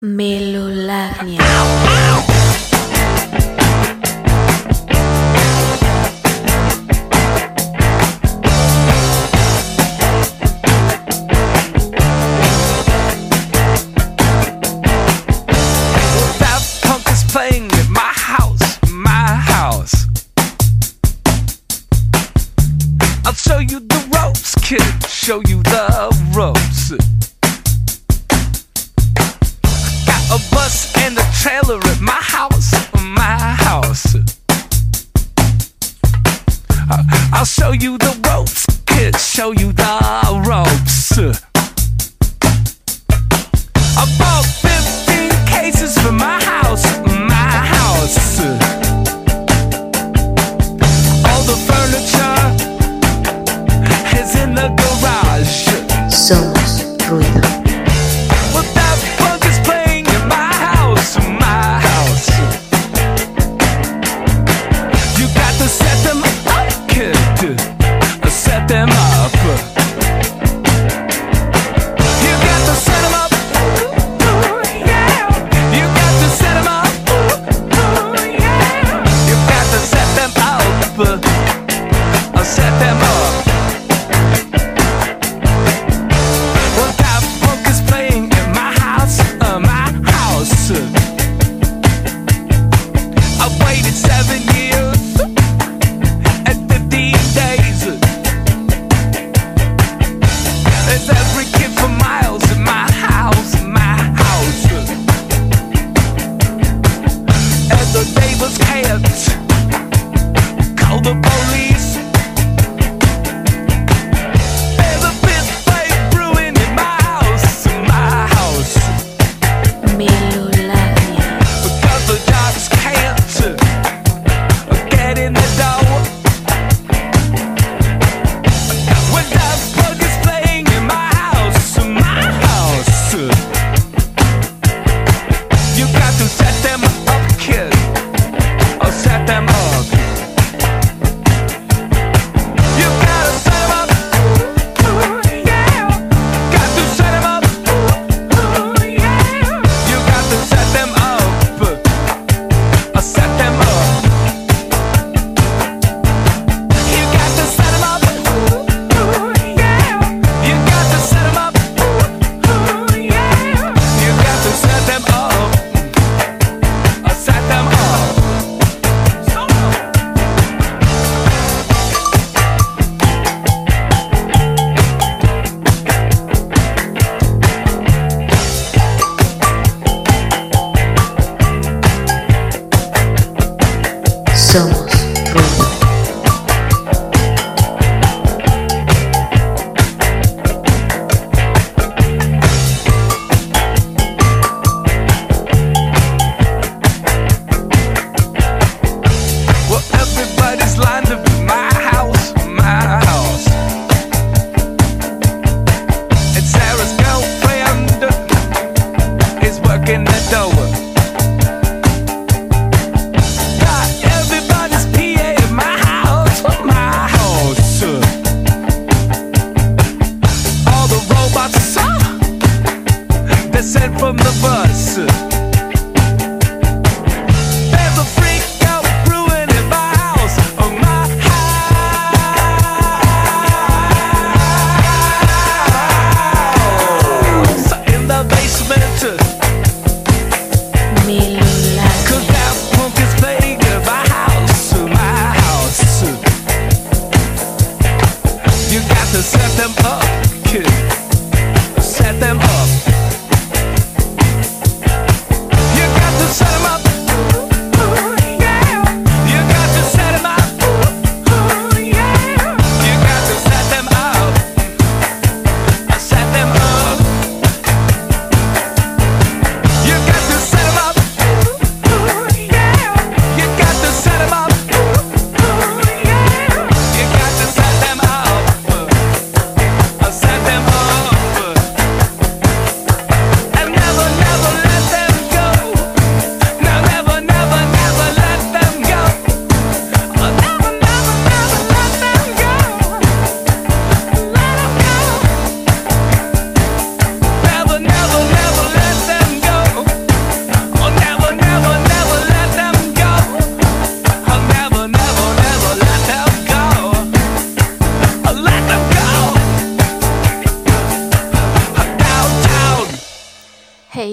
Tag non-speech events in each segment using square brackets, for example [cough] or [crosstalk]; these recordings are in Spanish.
Melolagnia.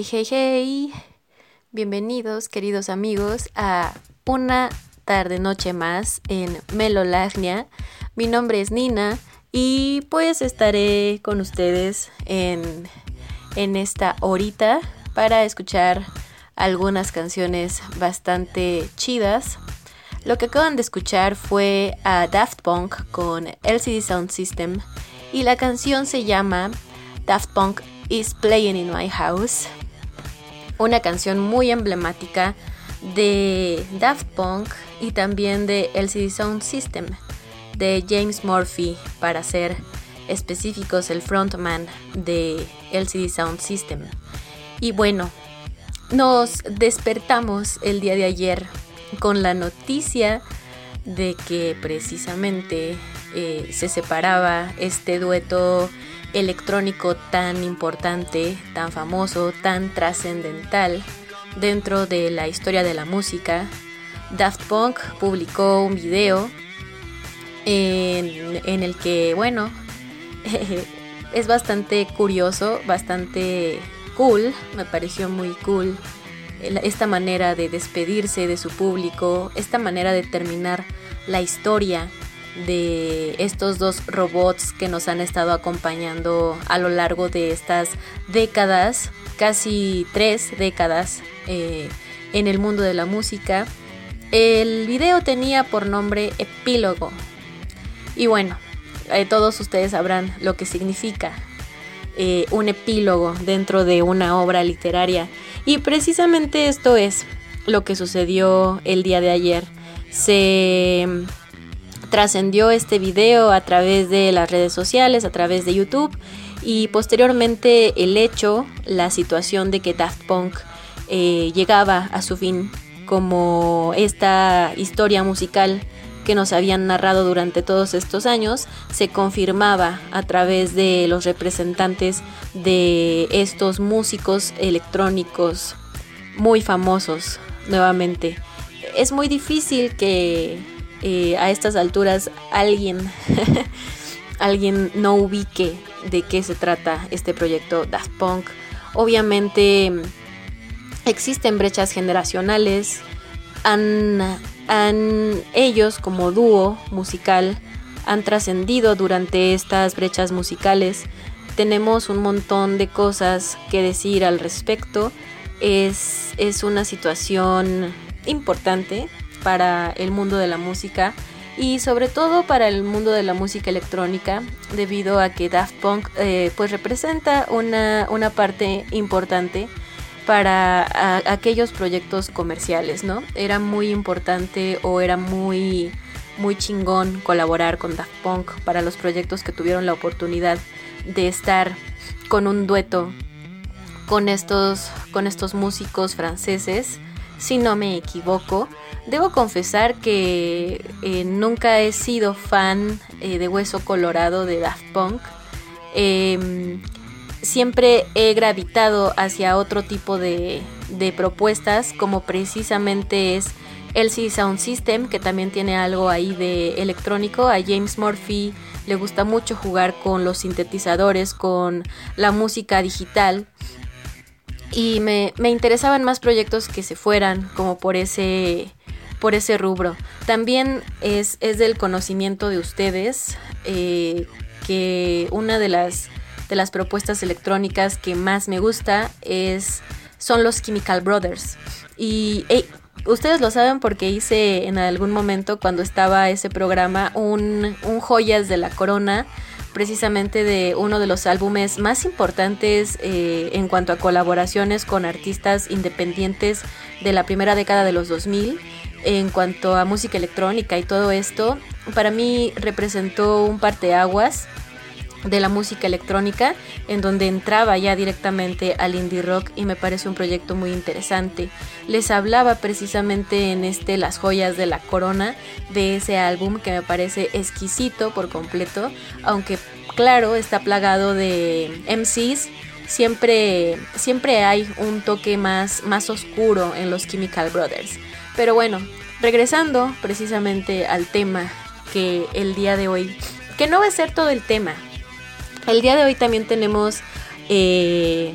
Hey, hey. Bienvenidos, queridos amigos, a una tarde noche más en Melolagnia. Mi nombre es Nina y pues estaré con ustedes en, en esta horita para escuchar algunas canciones bastante chidas. Lo que acaban de escuchar fue a Daft Punk con LCD Sound System y la canción se llama Daft Punk is Playing in My House. Una canción muy emblemática de Daft Punk y también de LCD Sound System de James Murphy para ser específicos el frontman de LCD Sound System. Y bueno, nos despertamos el día de ayer con la noticia de que precisamente eh, se separaba este dueto electrónico tan importante, tan famoso, tan trascendental dentro de la historia de la música. Daft Punk publicó un video en, en el que, bueno, [laughs] es bastante curioso, bastante cool, me pareció muy cool esta manera de despedirse de su público, esta manera de terminar la historia de estos dos robots que nos han estado acompañando a lo largo de estas décadas, casi tres décadas eh, en el mundo de la música. El video tenía por nombre Epílogo. Y bueno, eh, todos ustedes sabrán lo que significa eh, un epílogo dentro de una obra literaria. Y precisamente esto es lo que sucedió el día de ayer. Se trascendió este video a través de las redes sociales, a través de YouTube y posteriormente el hecho, la situación de que Daft Punk eh, llegaba a su fin como esta historia musical que nos habían narrado durante todos estos años se confirmaba a través de los representantes de estos músicos electrónicos muy famosos nuevamente. Es muy difícil que eh, a estas alturas alguien, [laughs] alguien no ubique de qué se trata este proyecto Daft Punk. Obviamente existen brechas generacionales, han, han ellos como dúo musical han trascendido durante estas brechas musicales. Tenemos un montón de cosas que decir al respecto. Es, es una situación importante para el mundo de la música y sobre todo para el mundo de la música electrónica debido a que Daft Punk eh, pues representa una, una parte importante para aquellos proyectos comerciales, ¿no? Era muy importante o era muy muy chingón colaborar con Daft Punk para los proyectos que tuvieron la oportunidad de estar con un dueto con estos con estos músicos franceses si no me equivoco. Debo confesar que eh, nunca he sido fan eh, de Hueso Colorado de Daft Punk. Em, siempre he gravitado hacia otro tipo de, de propuestas, como precisamente es LC Sound System, que también tiene algo ahí de electrónico. A James Murphy le gusta mucho jugar con los sintetizadores, con la música digital y me, interesaban más proyectos que se fueran como por ese por ese rubro. También es, es del conocimiento de ustedes eh, que una de las, de las propuestas electrónicas que más me gusta es, son los Chemical Brothers. Y ustedes lo saben porque hice en algún momento cuando estaba ese programa un, un Joyas de la Corona precisamente de uno de los álbumes más importantes eh, en cuanto a colaboraciones con artistas independientes de la primera década de los 2000 en cuanto a música electrónica y todo esto para mí representó un parteaguas de la música electrónica, en donde entraba ya directamente al indie rock y me parece un proyecto muy interesante. Les hablaba precisamente en este Las joyas de la corona de ese álbum que me parece exquisito por completo, aunque claro, está plagado de MCs. Siempre, siempre hay un toque más, más oscuro en los Chemical Brothers. Pero bueno, regresando precisamente al tema que el día de hoy, que no va a ser todo el tema, el día de hoy también tenemos eh,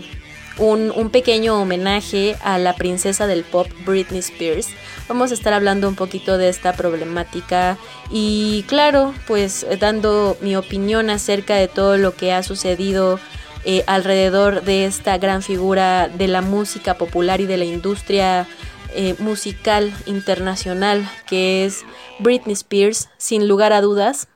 un, pequeño homenaje a la princesa del pop Britney Spears. Vamos a estar hablando un poquito de esta problemática y claro, pues dando mi opinión acerca de todo lo que ha sucedido eh, alrededor de esta gran figura de la música popular y de la industria eh, musical internacional que es Britney Spears, sin lugar a dudas.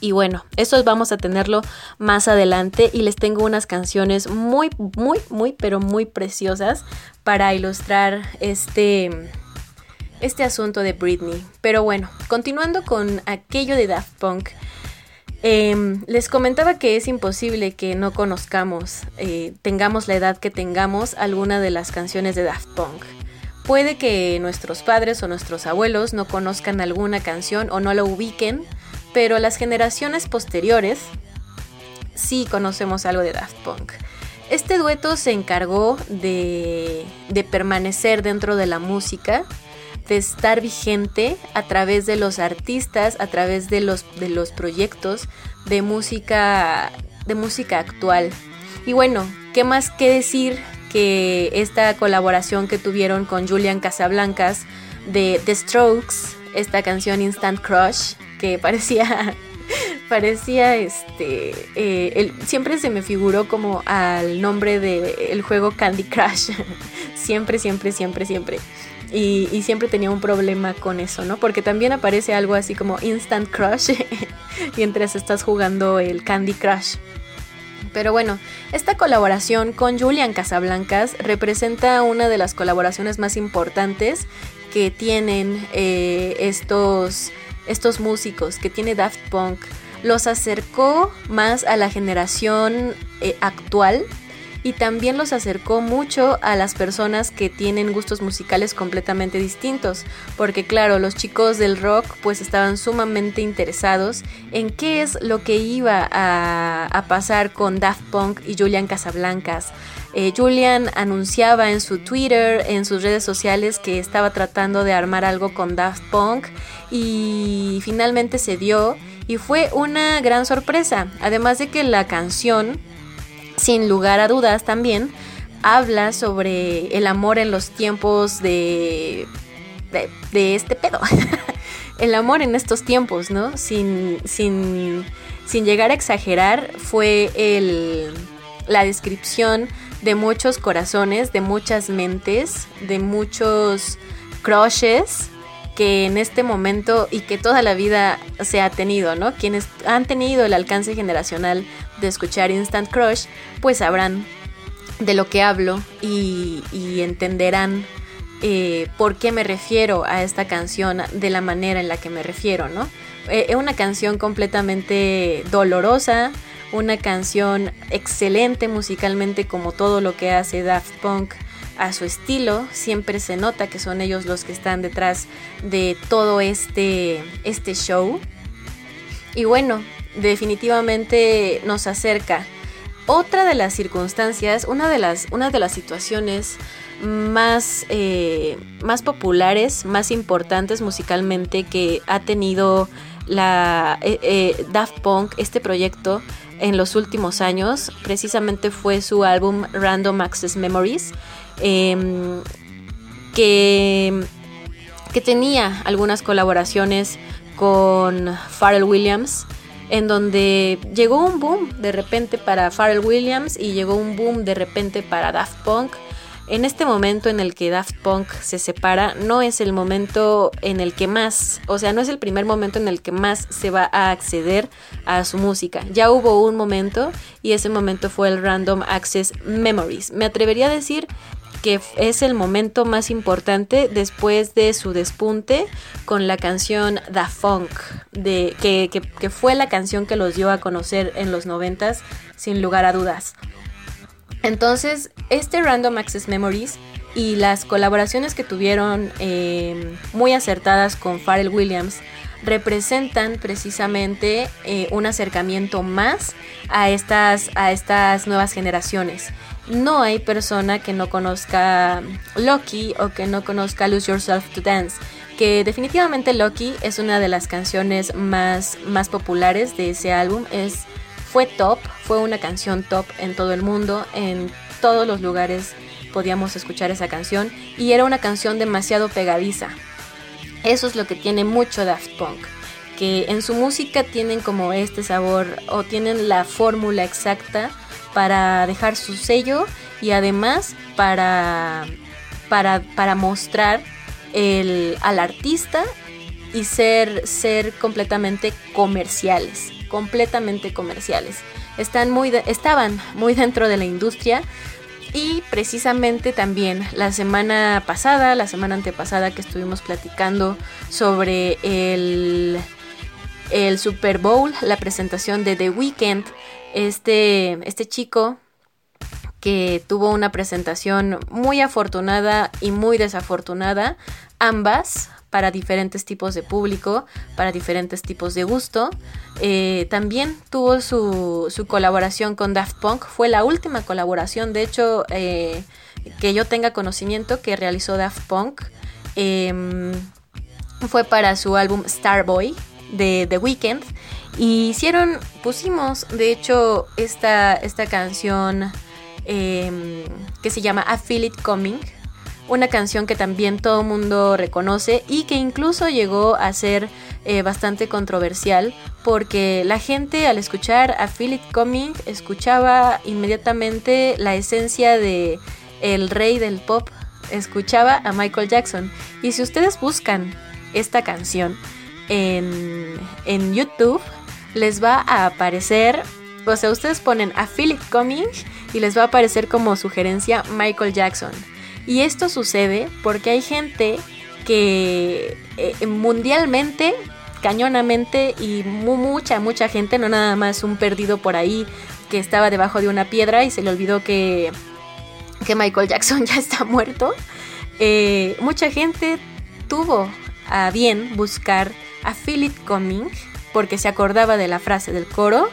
Y bueno, eso vamos a tenerlo más adelante y les tengo unas canciones muy, muy, muy, pero muy preciosas para ilustrar este, este asunto de Britney. Pero bueno, continuando con aquello de Daft Punk. Em, les comentaba que es imposible que no conozcamos, eh, tengamos la edad que tengamos, alguna de las canciones de Daft Punk. Puede que nuestros padres o nuestros abuelos no conozcan alguna canción o no la ubiquen, pero las generaciones posteriores sí conocemos algo de Daft Punk. Este dueto se encargó de, permanecer dentro de la música, de estar vigente a través de los artistas, a través de los, de los proyectos de música, de música actual. Y bueno, ¿qué más que decir que esta colaboración que tuvieron con Julian Casablancas de The Strokes, esta canción Instant Crush, que parecía [laughs] parecía este eh, siempre se me figuró como al nombre del juego Candy Crush [laughs] siempre siempre siempre siempre y, siempre tenía un problema con eso, ¿no? Porque también aparece algo así como Instant Crush [laughs] mientras estás jugando el Candy Crush. Pero bueno, esta colaboración con Julian Casablancas representa una de las colaboraciones más importantes que tienen eh, estos, estos músicos, que tiene Daft Punk. Los acercó más a la generación eh, actual y también los acercó mucho a las personas que tienen gustos musicales completamente distintos, porque claro, los chicos del rock pues estaban sumamente interesados en qué es lo que iba a, pasar con Daft Punk y Julian Casablancas. Eh, Julian anunciaba en su Twitter, en sus redes sociales, que estaba tratando de armar algo con Daft Punk y finalmente se dio y fue una gran sorpresa. Además de que la canción sin lugar a dudas también habla sobre el amor en los tiempos de, de, este pedo. [laughs] el amor en estos tiempos, ¿no? Sin, sin, sin llegar a exagerar, fue el, la descripción de muchos corazones, de muchas mentes, de muchos crushes que en este momento y que toda la vida se ha tenido, ¿no? Quienes han tenido el alcance generacional de escuchar Instant Crush, pues sabrán de lo que hablo y, entenderán eh, por qué me refiero a esta canción de la manera en la que me refiero, ¿no? Eh, es una canción completamente dolorosa, una canción excelente musicalmente como todo lo que hace Daft Punk a su estilo, siempre se nota que son ellos los que están detrás de todo este, este show. Y bueno, definitivamente nos acerca. Otra de las circunstancias, una de las, una de las situaciones más, eh, más populares, más importantes musicalmente que ha tenido la eh, eh, Daft Punk, este proyecto, en los últimos años, precisamente fue su álbum Random Access Memories, em, que, que tenía algunas colaboraciones con Pharrell Williams en donde llegó un boom de repente para Pharrell Williams y llegó un boom de repente para Daft Punk. En este momento en el que Daft Punk se separa, no es el momento en el que más, o sea, no es el primer momento en el que más se va a acceder a su música. Ya hubo un momento y ese momento fue el Random Access Memories. Me atrevería a decir que es el momento más importante después de su despunte con la canción Da Funk, de, que, fue la canción que los dio a conocer en los noventas, sin lugar a dudas. Entonces, este Random Access Memories y las colaboraciones que tuvieron eh, muy acertadas con Pharrell Williams representan precisamente eh, un acercamiento más a estas, a estas nuevas generaciones no hay persona que no conozca Loki o que no conozca Lose Yourself to Dance. Que definitivamente Loki es una de las canciones más, más populares de ese álbum. Es, fue top, fue una canción top en todo el mundo, en todos los lugares podíamos escuchar esa canción y era una canción demasiado pegadiza. Eso es lo que tiene mucho Daft Punk, que en su música tienen como este sabor o tienen la fórmula exacta para dejar su sello y además para, para, para mostrar el, al artista y ser, ser completamente comerciales, completamente comerciales. Están muy estaban muy dentro de la industria y precisamente también la semana pasada, la semana antepasada que estuvimos platicando sobre el, el Super Bowl, la presentación de The Weeknd, este, este chico que tuvo una presentación muy afortunada y muy desafortunada, ambas para diferentes tipos de público, para diferentes tipos de gusto. Eh, también tuvo su, su, colaboración con Daft Punk, fue la última colaboración, de hecho, eh, que yo tenga conocimiento que realizó Daft Punk. Eh, fue para su álbum Starboy de The Weeknd. Y hicieron, pusimos, de hecho, esta, esta canción eh, que se llama I Feel It Coming. Una canción que también todo el mundo reconoce y que incluso llegó a ser eh, bastante controversial porque la gente al escuchar a It Coming escuchaba inmediatamente la esencia de el rey del pop, escuchaba a Michael Jackson. Y si ustedes buscan esta canción en, en YouTube, les va a aparecer, o sea, ustedes ponen a Feel It Coming y les va a aparecer como sugerencia Michael Jackson. Y esto sucede porque hay gente que eh, mundialmente, cañonamente y mucha, mucha gente, no nada más un perdido por ahí que estaba debajo de una piedra y se le olvidó que, que Michael Jackson [laughs] ya está muerto. Eh, mucha gente tuvo a bien buscar a Philip Coming porque se acordaba de la frase del coro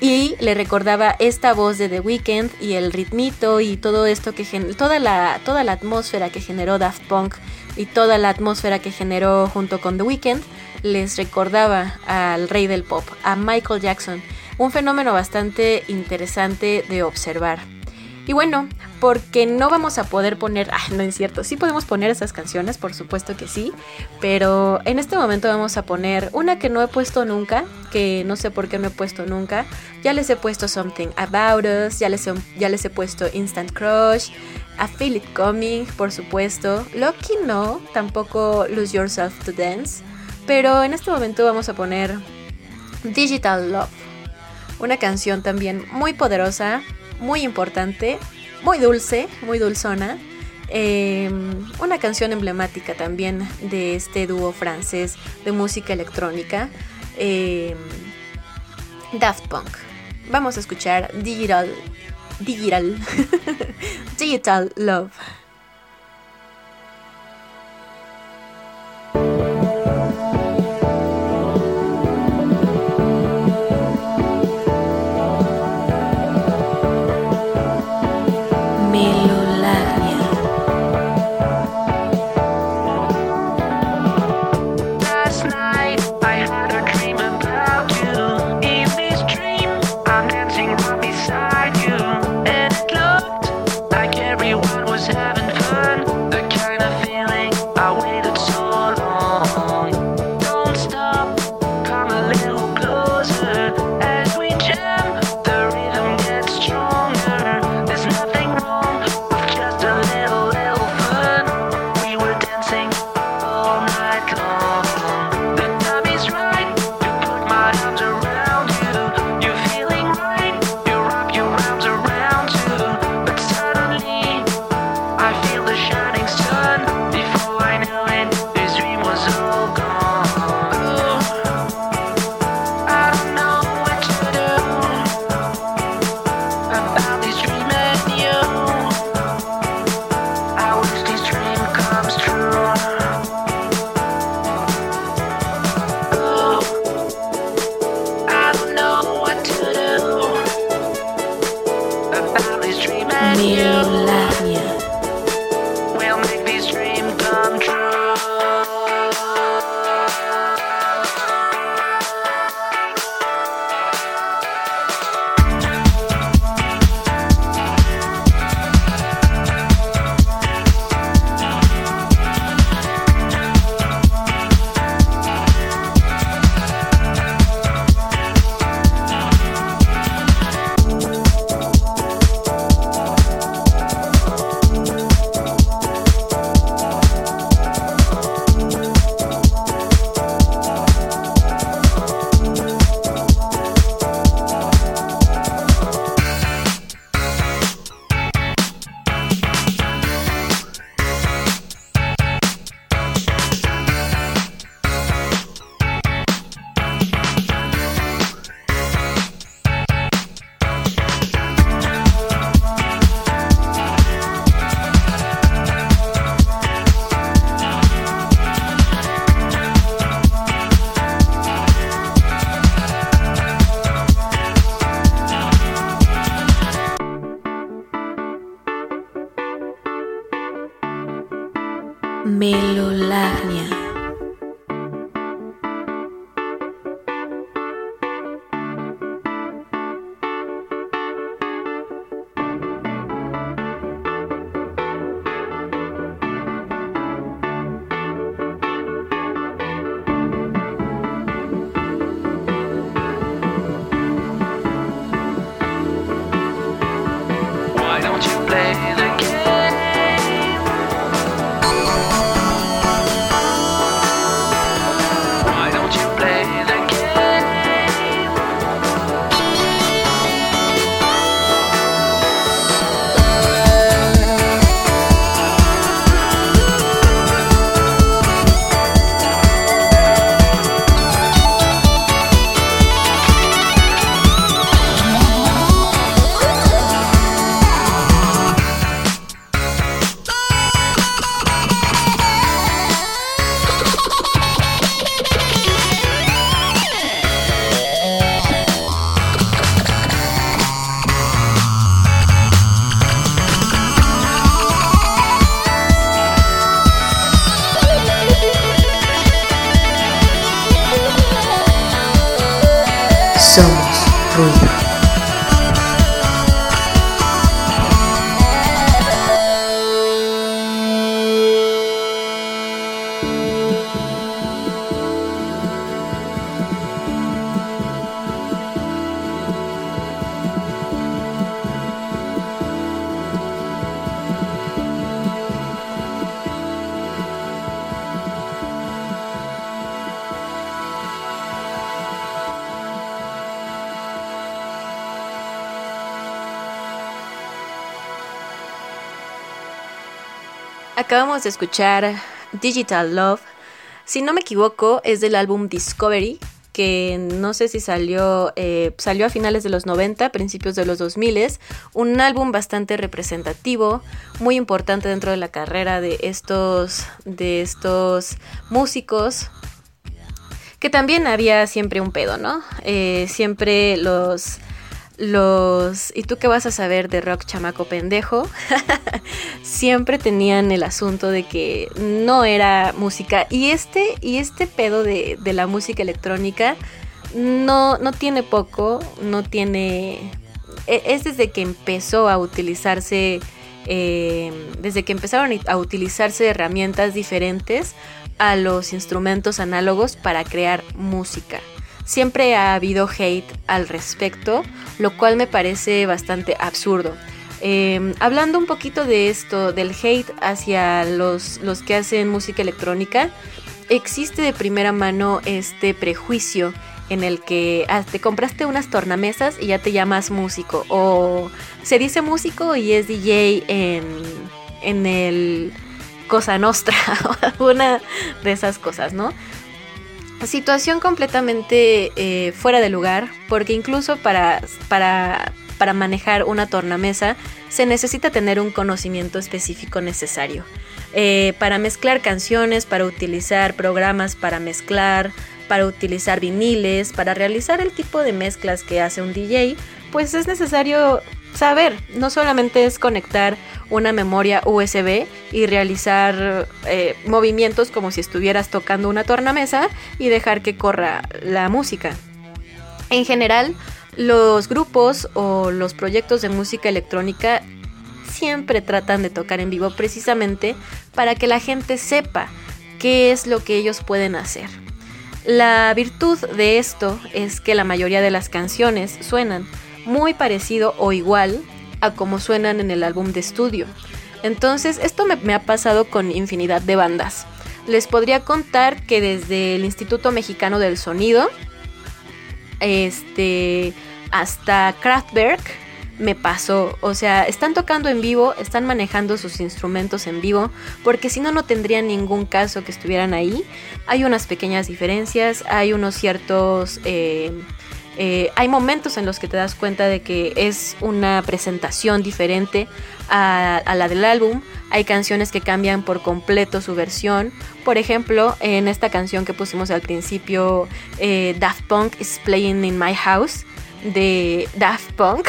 y le recordaba esta voz de The Weeknd y el ritmito y todo esto que toda la toda la atmósfera que generó Daft Punk y toda la atmósfera que generó junto con The Weeknd les recordaba al rey del pop, a Michael Jackson, un fenómeno bastante interesante de observar. Y bueno, porque no vamos a poder poner, ah, no es cierto, sí podemos poner esas canciones, por supuesto que sí, pero en este momento vamos a poner una que no he puesto nunca, que no sé por qué no he puesto nunca. Ya les he puesto Something About Us, ya les he, ya les he puesto Instant Crush, A Feel It Coming, por supuesto. Lucky no, tampoco Lose Yourself to Dance, pero en este momento vamos a poner Digital Love, una canción también muy poderosa muy importante, muy dulce, muy dulzona. Eh, una canción emblemática también de este dúo francés de música electrónica, eh, Daft Punk. Vamos a escuchar Digital, Digital, [laughs] Digital Love. Acabamos de escuchar Digital Love. Si no me equivoco, es del álbum Discovery, que no sé si salió, eh, salió a finales de los 90, principios de los 2000. Un álbum bastante representativo, muy importante dentro de la carrera de estos, de estos músicos. Que también había siempre un pedo, ¿no? Eh, siempre los los ¿y tú qué vas a saber de rock chamaco pendejo? [laughs] siempre tenían el asunto de que no era música y este y este pedo de, de la música electrónica no, no tiene poco, no tiene e- es desde que empezó a utilizarse eh, desde que empezaron a utilizarse herramientas diferentes a los instrumentos análogos para crear música. Siempre ha habido hate al respecto, lo cual me parece bastante absurdo. Eh, hablando un poquito de esto, del hate hacia los, los que hacen música electrónica, existe de primera mano este prejuicio en el que ah, te compraste unas tornamesas y ya te llamas músico. O se dice músico y es DJ en, en el Cosa Nostra [laughs] o alguna de esas cosas, ¿no? Situación completamente eh, fuera de lugar, porque incluso para, para, para manejar una tornamesa se necesita tener un conocimiento específico necesario. Eh, para mezclar canciones, para utilizar programas para mezclar, para utilizar viniles, para realizar el tipo de mezclas que hace un DJ, pues es necesario saber, no solamente es conectar una memoria USB y realizar eh, movimientos como si estuvieras tocando una tornamesa y dejar que corra la música. En general, los grupos o los proyectos de música electrónica siempre tratan de tocar en vivo precisamente para que la gente sepa qué es lo que ellos pueden hacer. La virtud de esto es que la mayoría de las canciones suenan muy parecido o igual a como suenan en el álbum de estudio. Entonces, esto me, ha pasado con infinidad de bandas. Les podría contar que desde el Instituto Mexicano del Sonido, este, hasta Kraftwerk, me pasó. O sea, están tocando en vivo, están manejando sus instrumentos en vivo, porque si no, no tendría ningún caso que estuvieran ahí. Hay unas pequeñas diferencias, hay unos ciertos... Eh, eh, hay momentos en los que te das cuenta de que es una presentación diferente a, la del álbum. Hay canciones que cambian por completo su versión. Por ejemplo, en esta canción que pusimos al principio, eh, Daft Punk is Playing in My House, de Daft Punk.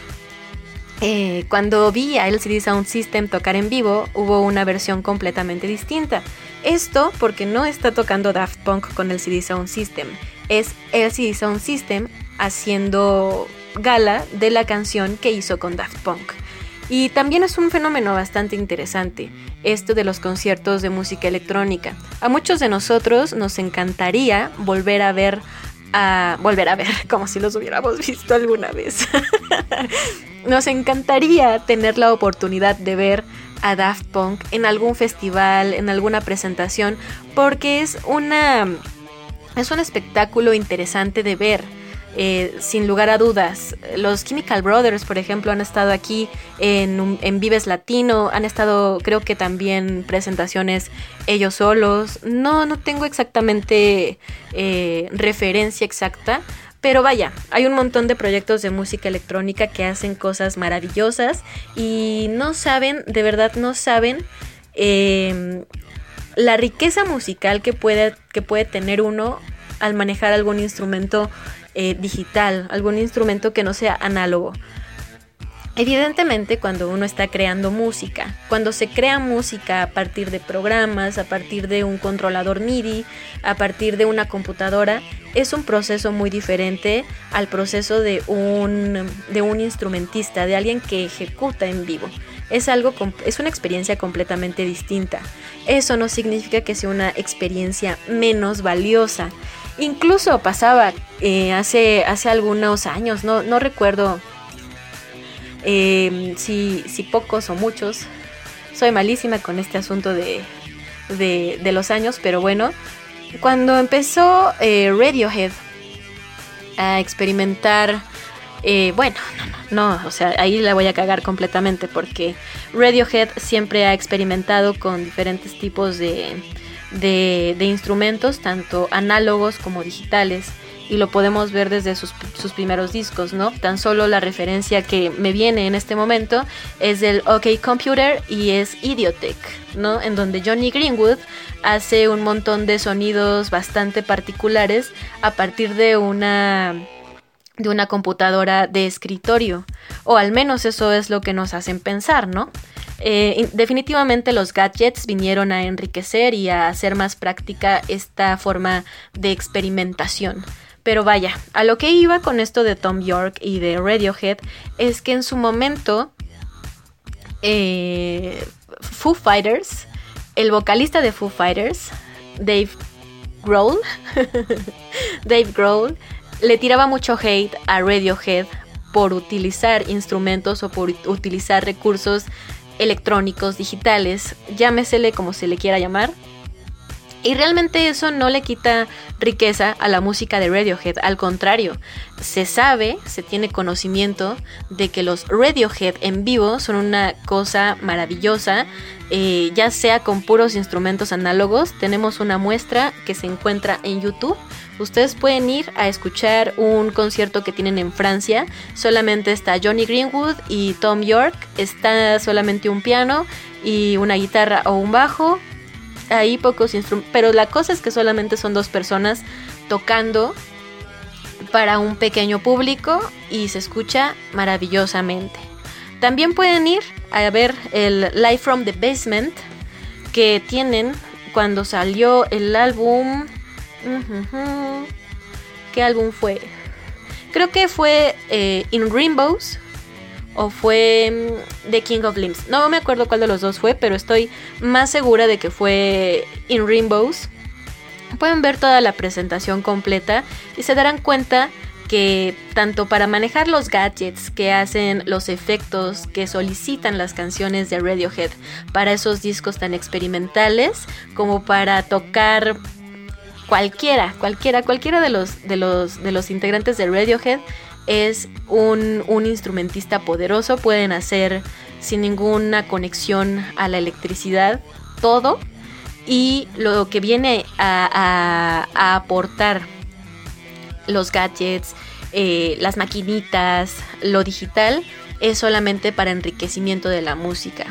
[laughs] eh, cuando vi a LCD Sound System tocar en vivo, hubo una versión completamente distinta. Esto porque no está tocando Daft Punk con LCD Sound System, es LCD Sound System haciendo gala de la canción que hizo con Daft Punk. Y también es un fenómeno bastante interesante, esto de los conciertos de música electrónica. A muchos de nosotros nos encantaría volver a ver a volver a ver [laughs] como si los hubiéramos visto alguna vez. [laughs] nos encantaría tener la oportunidad de ver a Daft Punk en algún festival, en alguna presentación, porque es una es un espectáculo interesante de ver eh, sin lugar a dudas. Los Chemical Brothers, por ejemplo, han estado aquí en, en, Vives Latino, han estado creo que también presentaciones ellos solos. No, no tengo exactamente eh, referencia exacta. Pero vaya, hay un montón de proyectos de música electrónica que hacen cosas maravillosas y no saben, de verdad no saben eh, la riqueza musical que puede, que puede tener uno al manejar algún instrumento eh, digital, algún instrumento que no sea análogo. Evidentemente cuando uno está creando música, cuando se crea música a partir de programas, a partir de un controlador MIDI, a partir de una computadora, es un proceso muy diferente al proceso de un, de un instrumentista, de alguien que ejecuta en vivo. Es, algo, es una experiencia completamente distinta. Eso no significa que sea una experiencia menos valiosa. Incluso pasaba eh, hace, hace algunos años, no, no recuerdo eh, si, si, pocos o muchos. Soy malísima con este asunto de, de, los años, pero bueno, cuando empezó eh, Radiohead a experimentar, bueno, no, no, no, o sea, ahí la voy a cagar completamente porque Radiohead siempre ha experimentado con diferentes tipos de de, instrumentos, tanto análogos como digitales y lo podemos ver desde sus, primeros discos, ¿no? Tan solo la referencia que me viene en este momento es del OK Computer y es Idiotech, ¿no? En donde Johnny Greenwood hace un montón de sonidos bastante particulares a partir de una de una computadora de escritorio, o al menos eso es lo que nos hacen pensar, ¿no? Eh, definitivamente los gadgets vinieron a enriquecer y a hacer más práctica esta forma de experimentación. Pero vaya, a lo que iba con esto de Tom York y de Radiohead es que en su momento eh, Foo Fighters, el vocalista de Foo Fighters, Dave Grohl, [laughs] Dave Grohl, le tiraba mucho hate a Radiohead por utilizar instrumentos o por utilizar recursos electrónicos, digitales, llámesele como se le quiera llamar. Y realmente eso no le quita riqueza a la música de Radiohead, al contrario, se sabe, se tiene conocimiento de que los Radiohead en vivo son una cosa maravillosa, eh, ya sea con puros instrumentos análogos, tenemos una muestra que se encuentra en YouTube Ustedes pueden ir a escuchar un concierto que tienen en Francia. Solamente está Johnny Greenwood y Tom York. Está solamente un piano y una guitarra o un bajo. Ahí pocos instrumentos. Pero la cosa es que solamente son dos personas tocando para un pequeño público y se escucha maravillosamente. También pueden ir a ver el Live from the Basement que tienen cuando salió el álbum ¿Qué álbum fue? Creo que fue eh, In Rainbows o fue mm, The King of Limbs. No me acuerdo cuál de los dos fue, pero estoy más segura de que fue In Rainbows. Pueden ver toda la presentación completa y se darán cuenta que tanto para manejar los gadgets que hacen los efectos que solicitan las canciones de Radiohead para esos discos tan experimentales, como para tocar cualquiera, cualquiera, cualquiera de los, de los, de los integrantes de Radiohead es un, instrumentista poderoso, pueden hacer sin ninguna conexión a la electricidad todo y lo que viene a, aportar los gadgets, eh, las maquinitas, lo digital, es solamente para enriquecimiento de la música.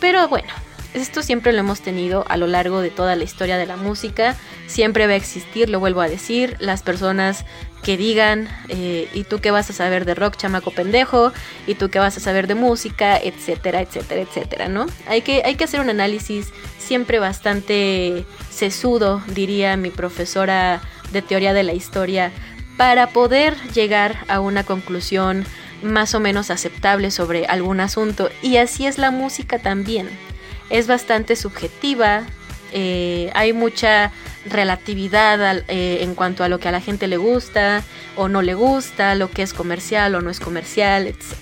Pero bueno, esto siempre lo hemos tenido a lo largo de toda la historia de la música, siempre va a existir, lo vuelvo a decir, las personas que digan, eh, ¿y tú qué vas a saber de rock, chamaco pendejo? ¿Y tú qué vas a saber de música? Etcétera, etcétera, etcétera, ¿no? Hay que, hay que hacer un análisis siempre bastante sesudo, diría mi profesora de teoría de la historia, para poder llegar a una conclusión más o menos aceptable sobre algún asunto. Y así es la música también. Es bastante subjetiva, eh, hay mucha relatividad eh, en cuanto a lo que a la gente le gusta o no le gusta, lo que es comercial o no es comercial, etc.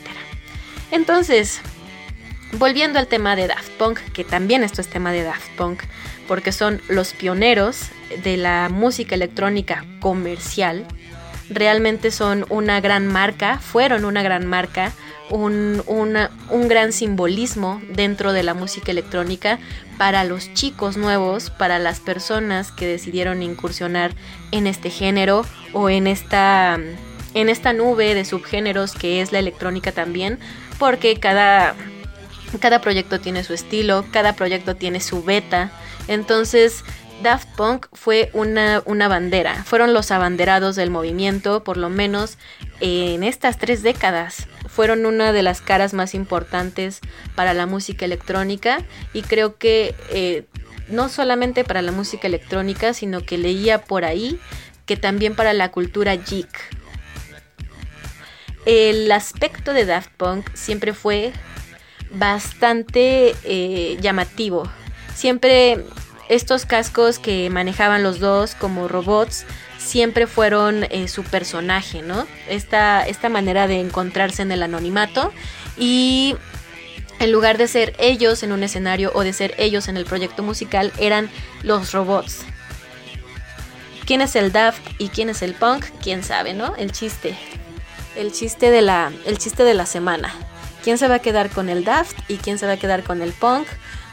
Entonces, volviendo al tema de Daft Punk, que también esto es tema de Daft Punk, porque son los pioneros de la música electrónica comercial, realmente son una gran marca, fueron una gran marca, un, un, gran simbolismo dentro de la música electrónica para los chicos nuevos, para las personas que decidieron incursionar en este género o en esta, en esta nube de subgéneros que es la electrónica también, porque cada, cada proyecto tiene su estilo, cada proyecto tiene su beta, entonces Daft Punk fue una, una, bandera, fueron los abanderados del movimiento, por lo menos en estas tres décadas. Fueron una de las caras más importantes para la música electrónica y creo que eh, no solamente para la música electrónica, sino que leía por ahí que también para la cultura geek. El aspecto de Daft Punk siempre fue bastante eh, llamativo. Siempre estos cascos que manejaban los dos como robots siempre fueron eh, su personaje, ¿no? Esta, esta manera de encontrarse en el anonimato y en lugar de ser ellos en un escenario o de ser ellos en el proyecto musical, eran los robots. ¿Quién es el Daft y quién es el Punk? ¿Quién sabe, no? El chiste. El chiste de la, el chiste de la semana. ¿Quién se va a quedar con el Daft y quién se va a quedar con el Punk?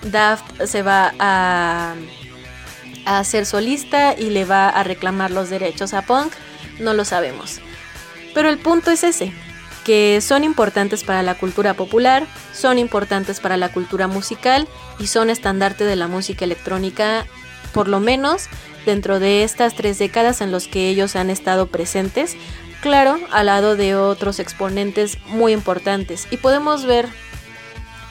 Daft se va a, a ser solista y le va a reclamar los derechos a Punk, no lo sabemos. Pero el punto es ese, que son importantes para la cultura popular, son importantes para la cultura musical y son estandarte de la música electrónica, por lo menos dentro de estas tres décadas en los que ellos han estado presentes, claro, al lado de otros exponentes muy importantes. Y podemos ver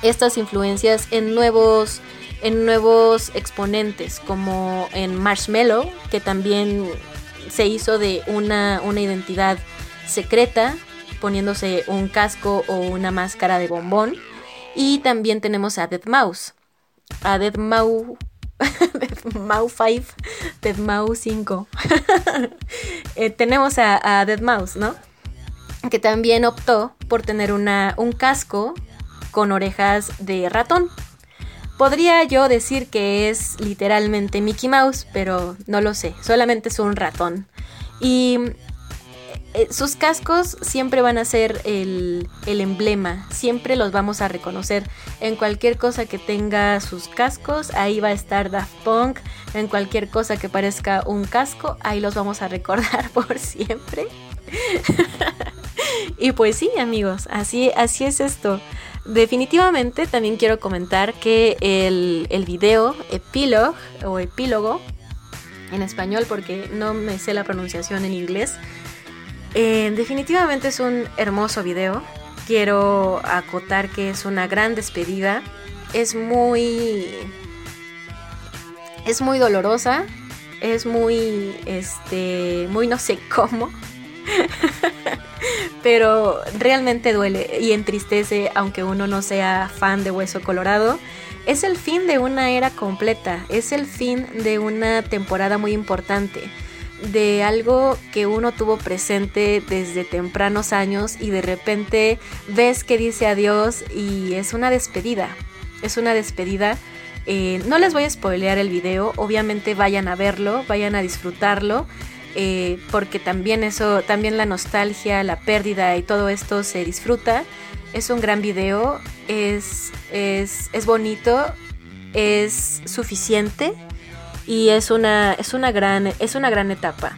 estas influencias en nuevos, en nuevos exponentes, como en Marshmallow, que también se hizo de una, una identidad secreta, poniéndose un casco o una máscara de bombón. Y también tenemos a Dead Mouse. A Dead Mouse. [laughs] Dead Mouse 5. Dead Mouse [laughs] 5. Eh, tenemos a, a Dead Mouse, ¿no? Que también optó por tener una, un casco con orejas de ratón. Podría yo decir que es literalmente Mickey Mouse, pero no lo sé, solamente es un ratón. Y eh, sus cascos siempre van a ser el, el, emblema, siempre los vamos a reconocer. En cualquier cosa que tenga sus cascos, ahí va a estar Daft Punk. En cualquier cosa que parezca un casco, ahí los vamos a recordar [laughs] por siempre. [laughs] y pues sí, amigos, así, así es esto. Definitivamente también quiero comentar que el, el video epílogo o epílogo en español porque no me sé la pronunciación en inglés. Eh, definitivamente es un hermoso video. Quiero acotar que es una gran despedida. Es muy. Es muy dolorosa. Es muy. Este. Muy no sé cómo. [laughs] pero realmente duele y entristece aunque uno no sea fan de Hueso Colorado. Es el fin de una era completa, es el fin de una temporada muy importante, de algo que uno tuvo presente desde tempranos años y de repente ves que dice adiós y es una despedida, es una despedida. Eh, no les voy a spoilear el video, obviamente vayan a verlo, vayan a disfrutarlo. Eh, porque también eso, también la nostalgia, la pérdida y todo esto se disfruta. Es un gran video, es, es, es bonito, es suficiente y es una, es una, gran, es una gran etapa.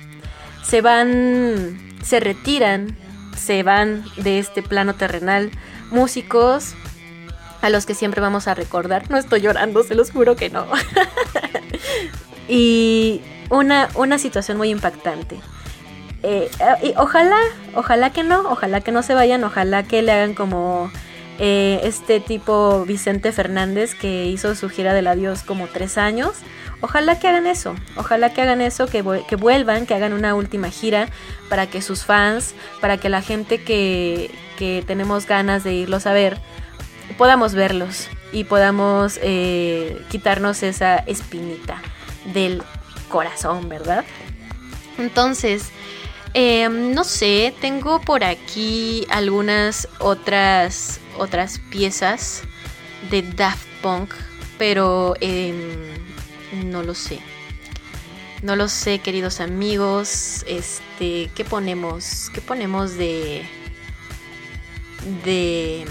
Se van, se retiran, se van de este plano terrenal músicos, a los que siempre vamos a recordar. No estoy llorando, se los juro que no. [laughs] y una, una situación muy impactante. Eh, y ojalá, ojalá que no, ojalá que no se vayan, ojalá que le hagan como eh, este tipo Vicente Fernández que hizo su gira del adiós como tres años. Ojalá que hagan eso, ojalá que hagan eso, que, que vuelvan, que hagan una última gira para que sus fans, para que la gente que, que tenemos ganas de irlos a ver, podamos verlos y podamos eh, quitarnos esa espinita del corazón, ¿verdad? Entonces, em, no sé, tengo por aquí algunas otras, otras piezas de Daft Punk, pero em, no lo sé. No lo sé, queridos amigos. Este, ¿qué ponemos? ¿Qué ponemos de de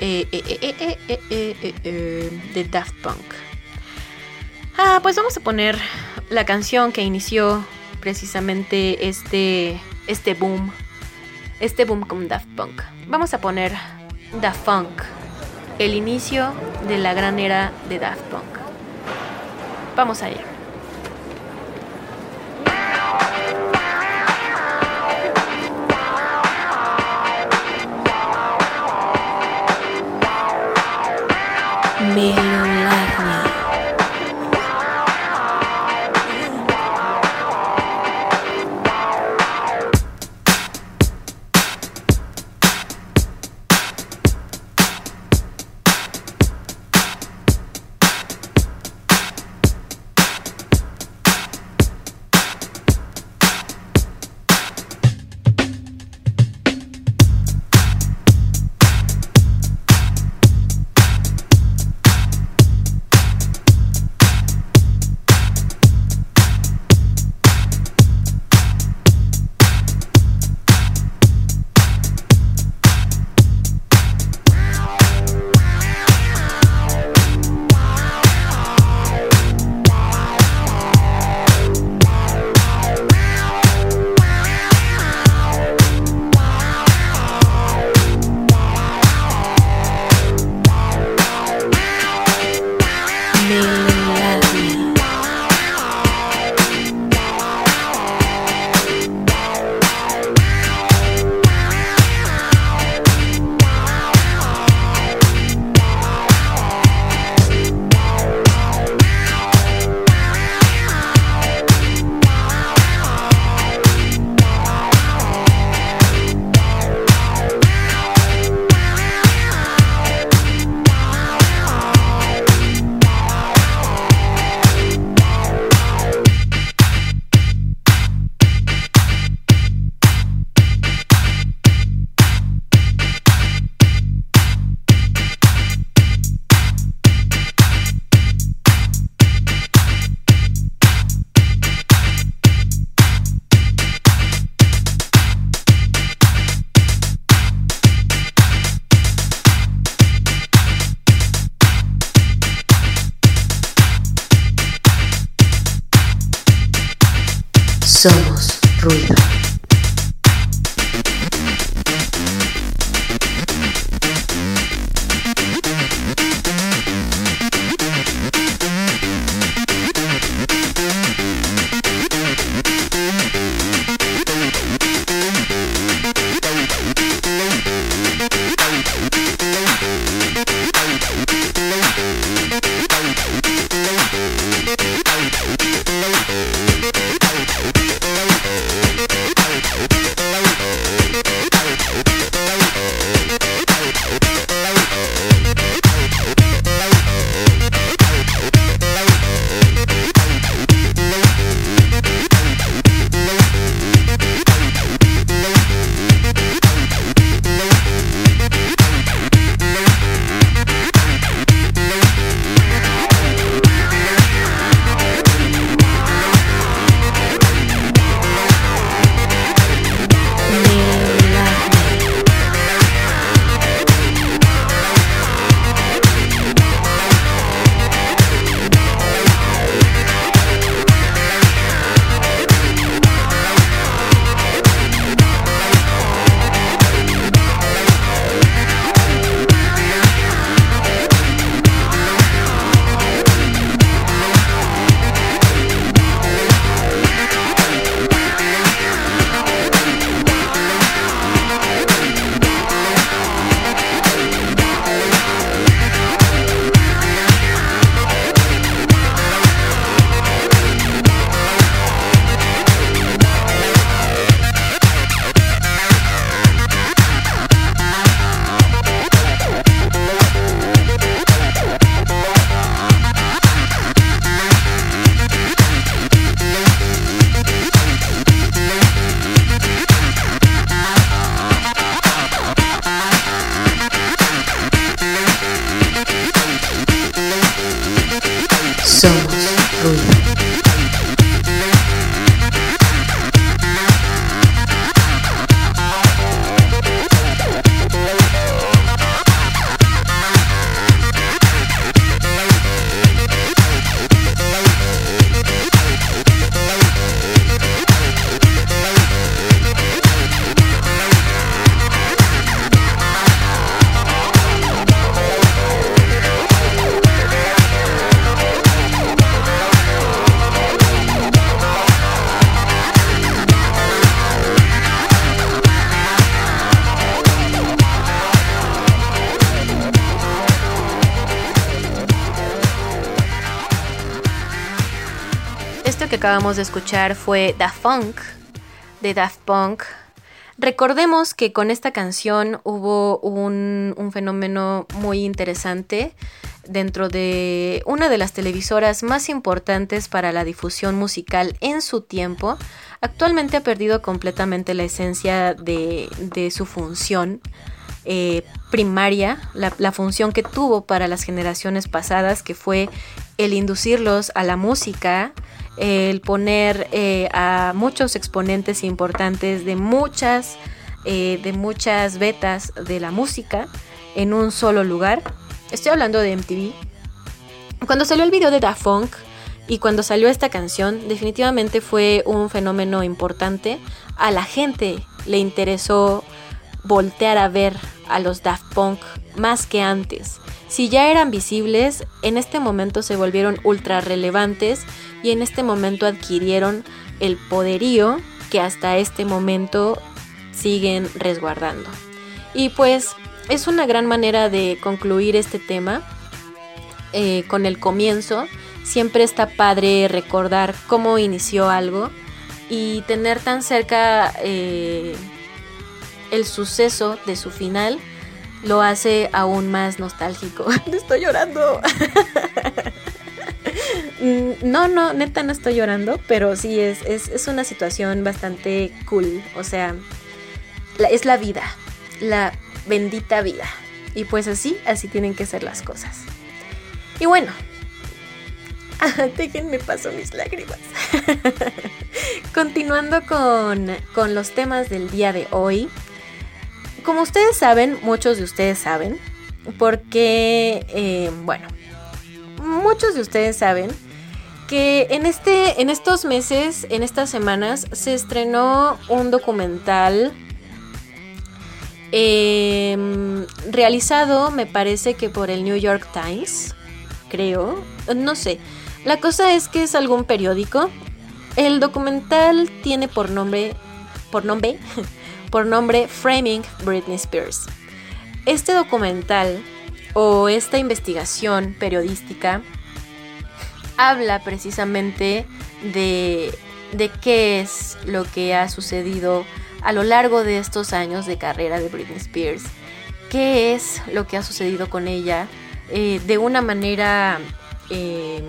eh, eh, eh, de Daft Punk? Ah, pues vamos a poner la canción que inició precisamente este este boom, este boom con Daft Punk. Vamos a poner Daft Punk, el inicio de la gran era de Daft Punk. Vamos allá. Melolagnia. De escuchar fue Daft Punk, de Daft Punk. Recordemos que con esta canción hubo un, un fenómeno muy interesante dentro de una de las televisoras más importantes para la difusión musical en su tiempo. Actualmente ha perdido completamente la esencia de, de su función eh, primaria, la función que tuvo para las generaciones pasadas, que fue el inducirlos a la música, el poner eh, a muchos exponentes importantes de muchas, eh, de muchas vetas de la música en un solo lugar. Estoy hablando de MTV. Cuando salió el video de Daft Punk y cuando salió esta canción, definitivamente fue un fenómeno importante. A la gente le interesó voltear a ver a los Daft Punk más que antes. Si ya eran visibles, en este momento se volvieron ultra relevantes y en este momento adquirieron el poderío que hasta este momento siguen resguardando. Y pues es una gran manera de concluir este tema eh, con el comienzo. Siempre está padre recordar cómo inició algo y tener tan cerca eh, el suceso de su final lo hace aún más nostálgico. [laughs] Estoy llorando. [laughs] No, no, neta no estoy llorando, pero sí es, es, es una situación bastante cool. O sea, es la vida, la bendita vida. Y pues así, así tienen que ser las cosas. Y bueno, [laughs] déjenme paso mis lágrimas. [laughs] Continuando con, con los temas del día de hoy. Como ustedes saben, muchos de ustedes saben, porque, eh, bueno, muchos de ustedes saben que en, este, en estos meses, en estas semanas, se estrenó un documental eh, realizado, me parece que por el New York Times, creo, no sé. La cosa es que es algún periódico. El documental tiene por nombre, por nombre, [laughs] por nombre Framing Britney Spears. Este documental o esta investigación periodística habla precisamente de, de qué es lo que ha sucedido a lo largo de estos años de carrera de Britney Spears, qué es lo que ha sucedido con ella eh, de una manera, eh,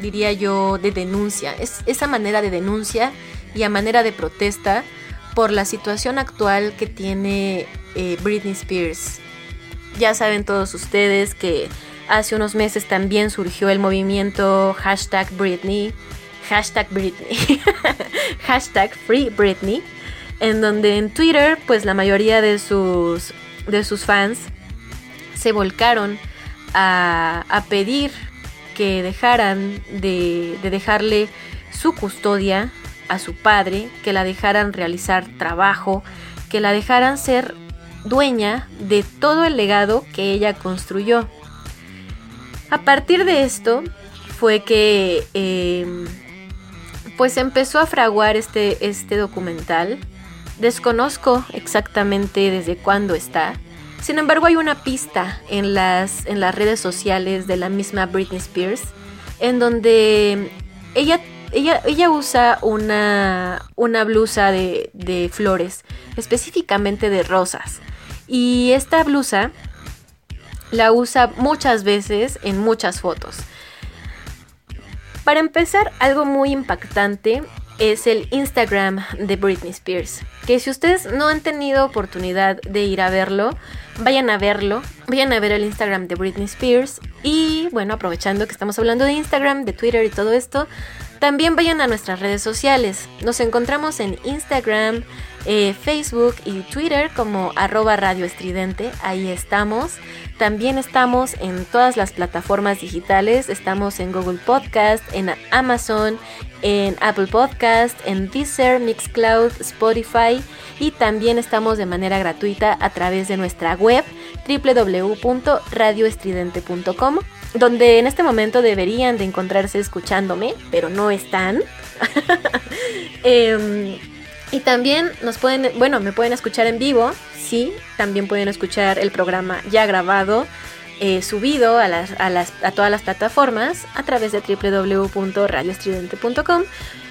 diría yo, de denuncia, es esa manera de denuncia y a manera de protesta por la situación actual que tiene eh, Britney Spears. Ya saben todos ustedes que hace unos meses también surgió el movimiento hashtag Britney, hashtag Britney, [laughs] hashtag Free Britney, en donde en Twitter pues la mayoría de sus, de sus fans se volcaron a, a pedir que dejaran de, de dejarle su custodia a su padre, que la dejaran realizar trabajo, que la dejaran ser dueña de todo el legado que ella construyó. A partir de esto fue que eh, pues empezó a fraguar este, este documental. Desconozco exactamente desde cuándo está. Sin embargo, hay una pista en las, en las redes sociales de la misma Britney Spears en donde ella, ella, ella usa una, una blusa de, de flores, específicamente de rosas. Y esta blusa la usa muchas veces en muchas fotos. Para empezar, algo muy impactante es el Instagram de Britney Spears. Que si ustedes no han tenido oportunidad de ir a verlo, vayan a verlo, vayan a ver el Instagram de Britney Spears. Y bueno, aprovechando que estamos hablando de Instagram, de Twitter y todo esto, también vayan a nuestras redes sociales. Nos encontramos en Instagram, eh, Facebook y Twitter como arroba Radio Estridente. Ahí estamos. También estamos en todas las plataformas digitales. Estamos en Google Podcast, en Amazon, en Apple Podcast, en Deezer, Mixcloud, Spotify y también estamos de manera gratuita a través de nuestra web www.radioestridente.com donde en este momento deberían de encontrarse escuchándome, pero no están. [laughs] Em, y también nos pueden, bueno, me pueden escuchar en vivo, sí, también pueden escuchar el programa ya grabado, eh, subido a, todas las plataformas a través de www.radioestridente.com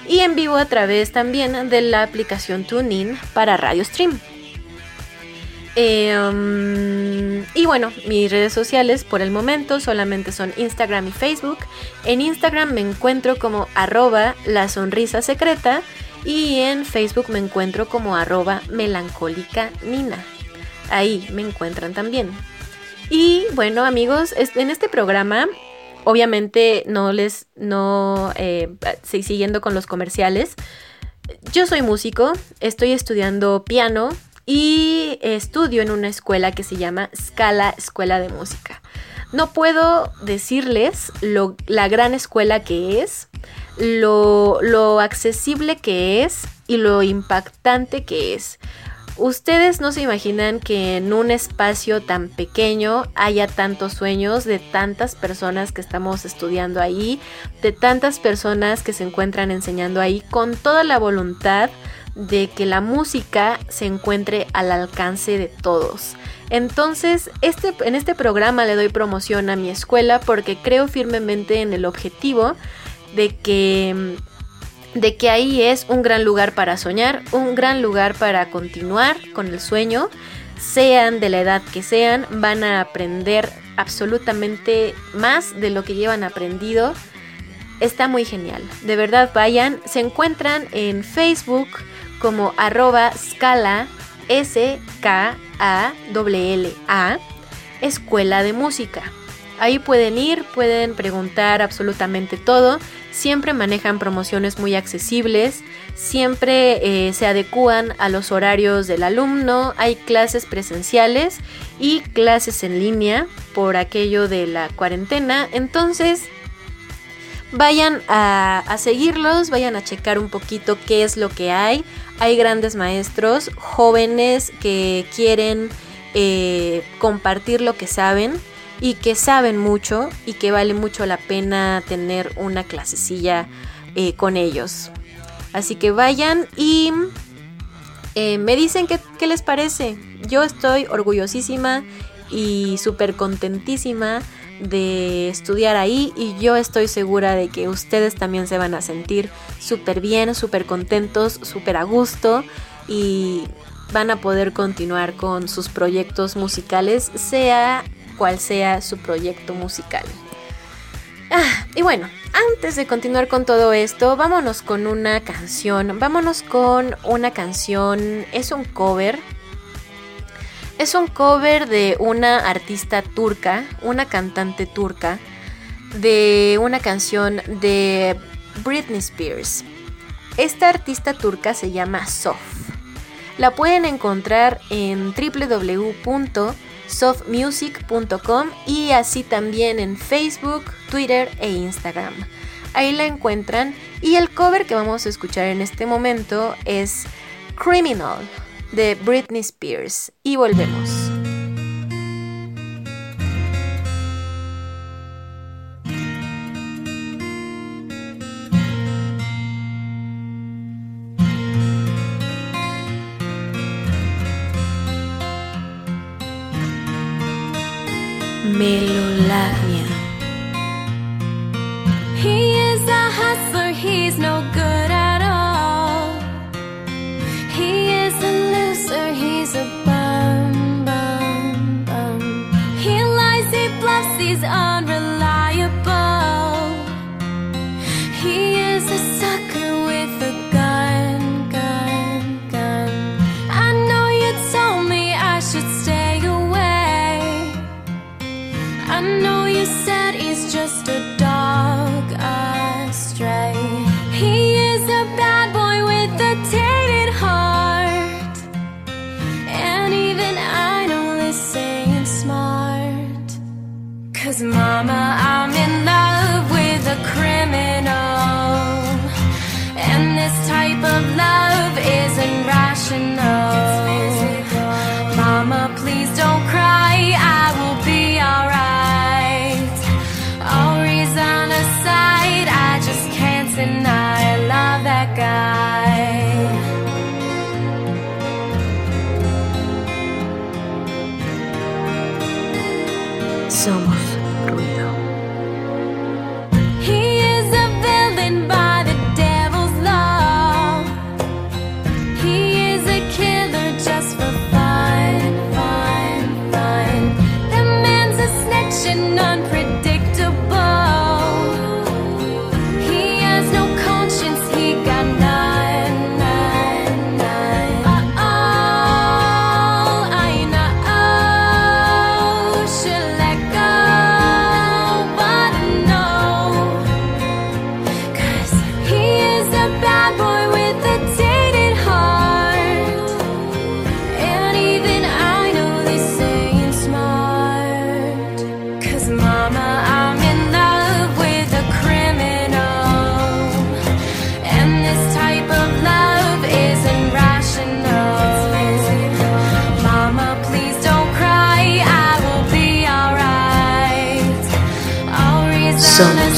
y en vivo a través también de la aplicación TuneIn para Radio Stream. Em, y bueno, mis redes sociales por el momento solamente son Instagram y Facebook. En Instagram me encuentro como arroba la sonrisa secreta y en Facebook me encuentro como arroba melancólica nina. Ahí me encuentran también. Y bueno amigos, en este programa obviamente no les, no, eh, siguiendo con los comerciales. Yo soy músico, estoy estudiando piano y estudio en una escuela que se llama Scala Escuela de Música. No puedo decirles lo, la gran escuela que es, lo, accesible que es y lo impactante que es. Ustedes no se imaginan que en un espacio tan pequeño haya tantos sueños de tantas personas que estamos estudiando ahí, de tantas personas que se encuentran enseñando ahí con toda la voluntad de que la música se encuentre al alcance de todos. Entonces, este, en este programa le doy promoción a mi escuela porque creo firmemente en el objetivo de que, de que ahí es un gran lugar para soñar, un gran lugar para continuar con el sueño. Sean de la edad que sean, van a aprender absolutamente más de lo que llevan aprendido. Está muy genial. De verdad, vayan. Se encuentran en Facebook, como arroba scala S K A L A Escuela de Música. Ahí pueden ir, pueden preguntar absolutamente todo. Siempre manejan promociones muy accesibles, siempre eh, se adecúan a los horarios del alumno. Hay clases presenciales y clases en línea por aquello de la cuarentena. Entonces, vayan a, seguirlos, vayan a checar un poquito qué es lo que hay. Hay grandes maestros, jóvenes que quieren eh, compartir lo que saben y que saben mucho y que vale mucho la pena tener una clasecilla eh, con ellos. Así que vayan y eh, me dicen qué, qué les parece. Yo estoy orgullosísima y súper contentísima de estudiar ahí y yo estoy segura de que ustedes también se van a sentir súper bien, súper contentos, súper a gusto y van a poder continuar con sus proyectos musicales, sea cual sea su proyecto musical. Ah, y bueno, antes de continuar con todo esto, vámonos con una canción. Vámonos con una canción, es un cover es un cover de una artista turca, una cantante turca, de una canción de Britney Spears. Esta artista turca se llama Sof. La pueden encontrar en www.softmusic.com y así también en Facebook, Twitter e Instagram. Ahí la encuentran y el cover que vamos a escuchar en este momento es Criminal de Britney Spears. Y volvemos. Somos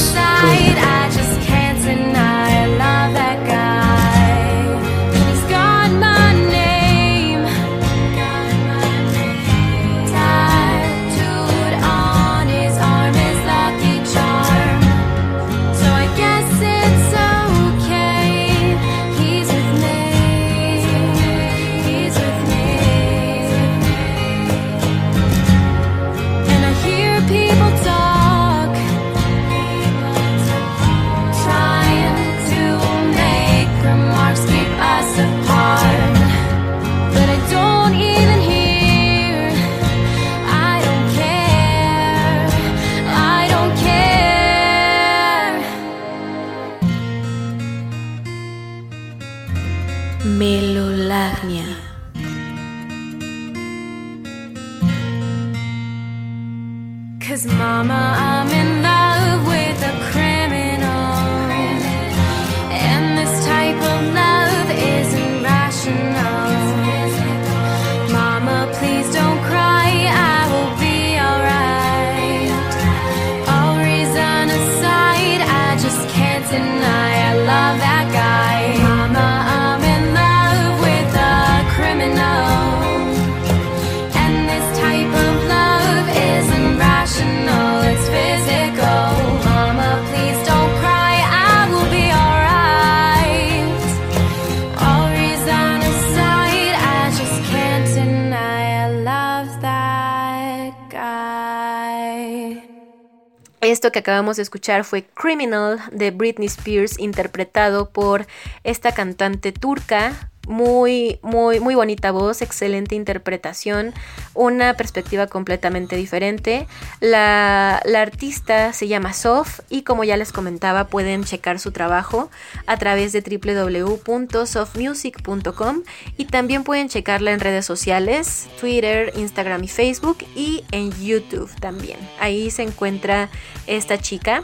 Que acabamos de escuchar fue Criminal de Britney Spears, interpretado por esta cantante turca. Muy, muy, muy bonita voz, excelente interpretación, una perspectiva completamente diferente. La, la artista se llama Sof y como ya les comentaba pueden checar su trabajo a través de www.sofmusic.com y también pueden checarla en redes sociales, Twitter, Instagram y Facebook y en YouTube también. Ahí se encuentra esta chica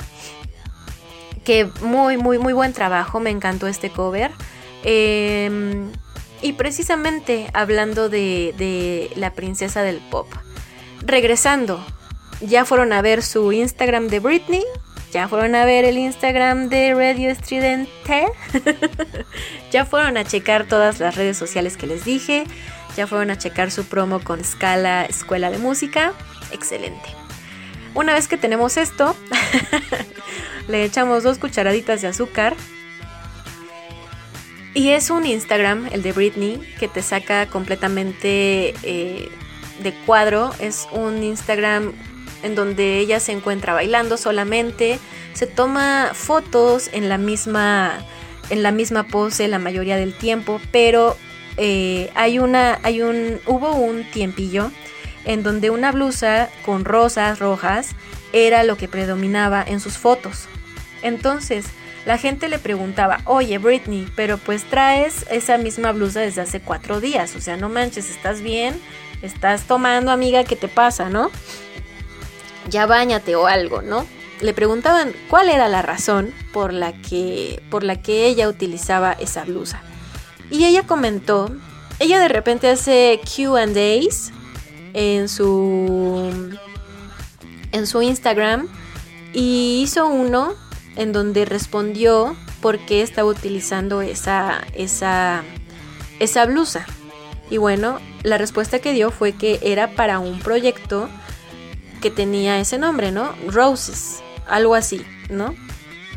que muy, muy, muy buen trabajo, me encantó este cover. Eh, y precisamente hablando de, de la princesa del pop, regresando, ya fueron a ver su Instagram de Britney, ya fueron a ver el Instagram de Radio Estridente, [laughs] ya fueron a checar todas las redes sociales que les dije, ya fueron a checar su promo con Scala Escuela de Música, excelente. Una vez que tenemos esto, [laughs] le echamos dos cucharaditas de azúcar. Y es un Instagram, el de Britney, que te saca completamente eh, de cuadro. Es un Instagram en donde ella se encuentra bailando solamente. Se toma fotos en la misma, en la misma pose la mayoría del tiempo. Pero eh, hay una, hay un, hubo un tiempillo en donde una blusa con rosas rojas era lo que predominaba en sus fotos. Entonces, la gente le preguntaba, oye Britney, pero pues traes esa misma blusa desde hace cuatro días, o sea, no manches, ¿estás bien? ¿Estás tomando, amiga? ¿Qué te pasa, no? Ya bañate o algo, ¿no? Le preguntaban cuál era la razón por la que, por la que ella utilizaba esa blusa. Y ella comentó, ella de repente hace QAs en su, en su Instagram y hizo uno en donde respondió por qué estaba utilizando esa, esa, esa blusa. Y bueno, la respuesta que dio fue que era para un proyecto que tenía ese nombre, ¿no? Roses, algo así, ¿no?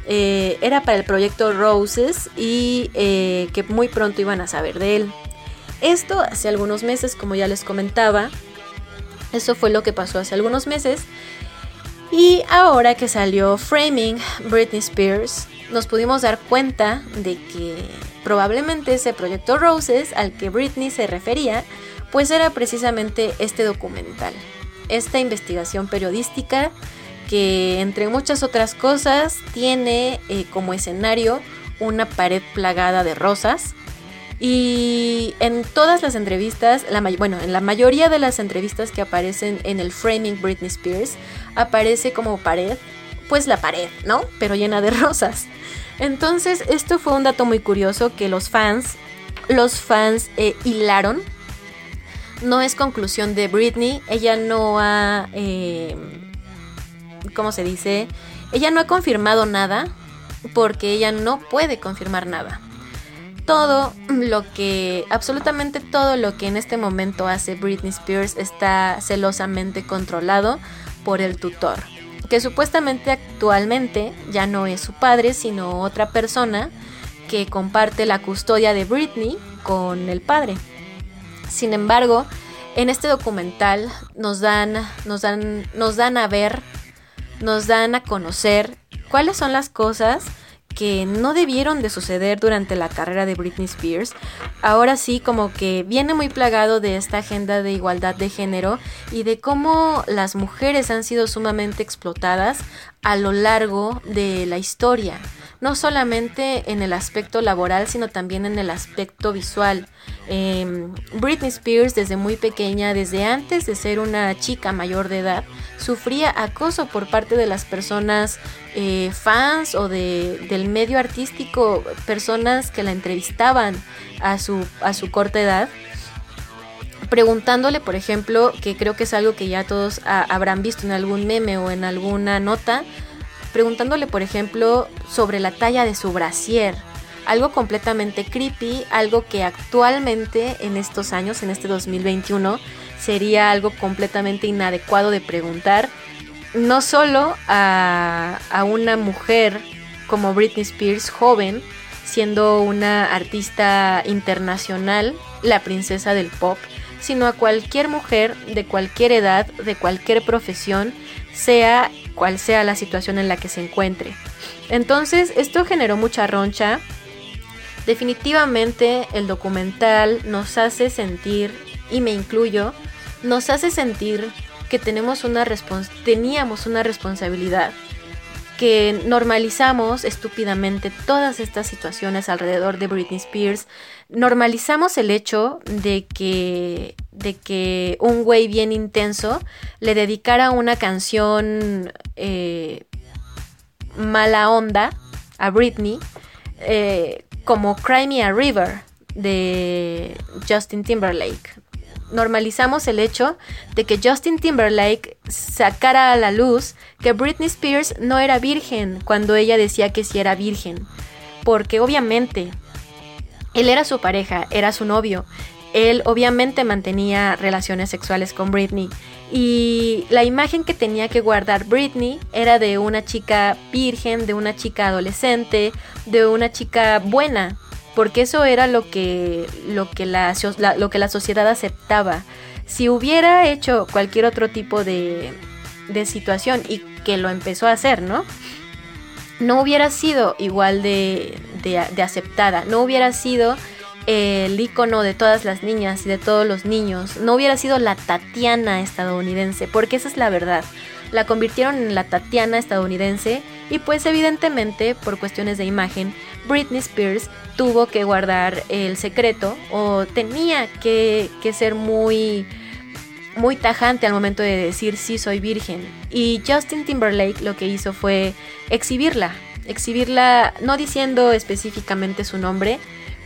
Eh, era para el proyecto Roses y eh, que muy pronto iban a saber de él. Esto hace algunos meses, como ya les comentaba, eso fue lo que pasó hace algunos meses. Y ahora que salió Framing Britney Spears, nos pudimos dar cuenta de que probablemente ese proyecto Roses al que Britney se refería, pues era precisamente este documental, esta investigación periodística que entre muchas otras cosas tiene eh, como escenario una pared plagada de rosas y en todas las entrevistas, la bueno, en la mayoría de las entrevistas que aparecen en el Framing Britney Spears, aparece como pared, pues la pared, ¿no? Pero llena de [laughs] rosas. Entonces, esto fue un dato muy curioso que los fans, los fans eh, hilaron. No es conclusión de Britney, ella no ha, eh, ¿cómo se dice? Ella no ha confirmado nada porque ella no puede confirmar nada. Todo lo que, absolutamente todo lo que en este momento hace Britney Spears está celosamente controlado por el tutor, que supuestamente actualmente ya no es su padre, sino otra persona que comparte la custodia de Britney con el padre. Sin embargo, en este documental nos dan, nos dan, nos dan a ver, nos dan a conocer cuáles son las cosas que no debieron de suceder durante la carrera de Britney Spears. Ahora sí, como que viene muy plagado de esta agenda de igualdad de género y de cómo las mujeres han sido sumamente explotadas a lo largo de la historia no solamente en el aspecto laboral, sino también en el aspecto visual. Em, Britney Spears desde muy pequeña, desde antes de ser una chica mayor de edad, sufría acoso por parte de las personas eh, fans o de, del medio artístico, personas que la entrevistaban a su, a su corta edad preguntándole, por ejemplo, que creo que es algo que ya todos habrán visto en algún meme o en alguna nota, preguntándole, por ejemplo, sobre la talla de su brasier. Algo completamente creepy, algo que actualmente en estos años, en este 2021, sería algo completamente inadecuado de preguntar, no solo a, a una mujer como Britney Spears, joven, siendo una artista internacional, la princesa del pop, sino a cualquier mujer de cualquier edad, de cualquier profesión, sea cual sea la situación en la que se encuentre. Entonces, esto generó mucha roncha. Definitivamente el documental nos hace sentir, y me incluyo, nos hace sentir que tenemos una teníamos una responsabilidad, que normalizamos estúpidamente todas estas situaciones alrededor de Britney Spears, normalizamos el hecho de que, de que un güey bien intenso le dedicara una canción eh, mala onda a Britney, eh, como Cry Me a River de Justin Timberlake. Normalizamos el hecho de que Justin Timberlake sacara a la luz que Britney Spears no era virgen cuando ella decía que sí era virgen. Porque obviamente él era su pareja, era su novio. Él obviamente mantenía relaciones sexuales con Britney. Y la imagen que tenía que guardar Britney era de una chica virgen, de una chica adolescente, de una chica buena. Porque eso era lo que, lo que, la, lo que la sociedad aceptaba. Si hubiera hecho cualquier otro tipo de, de situación y que lo empezó a hacer, ¿no? no hubiera sido igual de, de, aceptada, no hubiera sido el icono de todas las niñas y de todos los niños, no hubiera sido la Tatiana estadounidense, porque esa es la verdad. La convirtieron en la Tatiana estadounidense y pues evidentemente por cuestiones de imagen, Britney Spears tuvo que guardar el secreto o tenía que, ser muy muy tajante al momento de decir sí soy virgen. Y Justin Timberlake lo que hizo fue exhibirla, exhibirla no diciendo específicamente su nombre,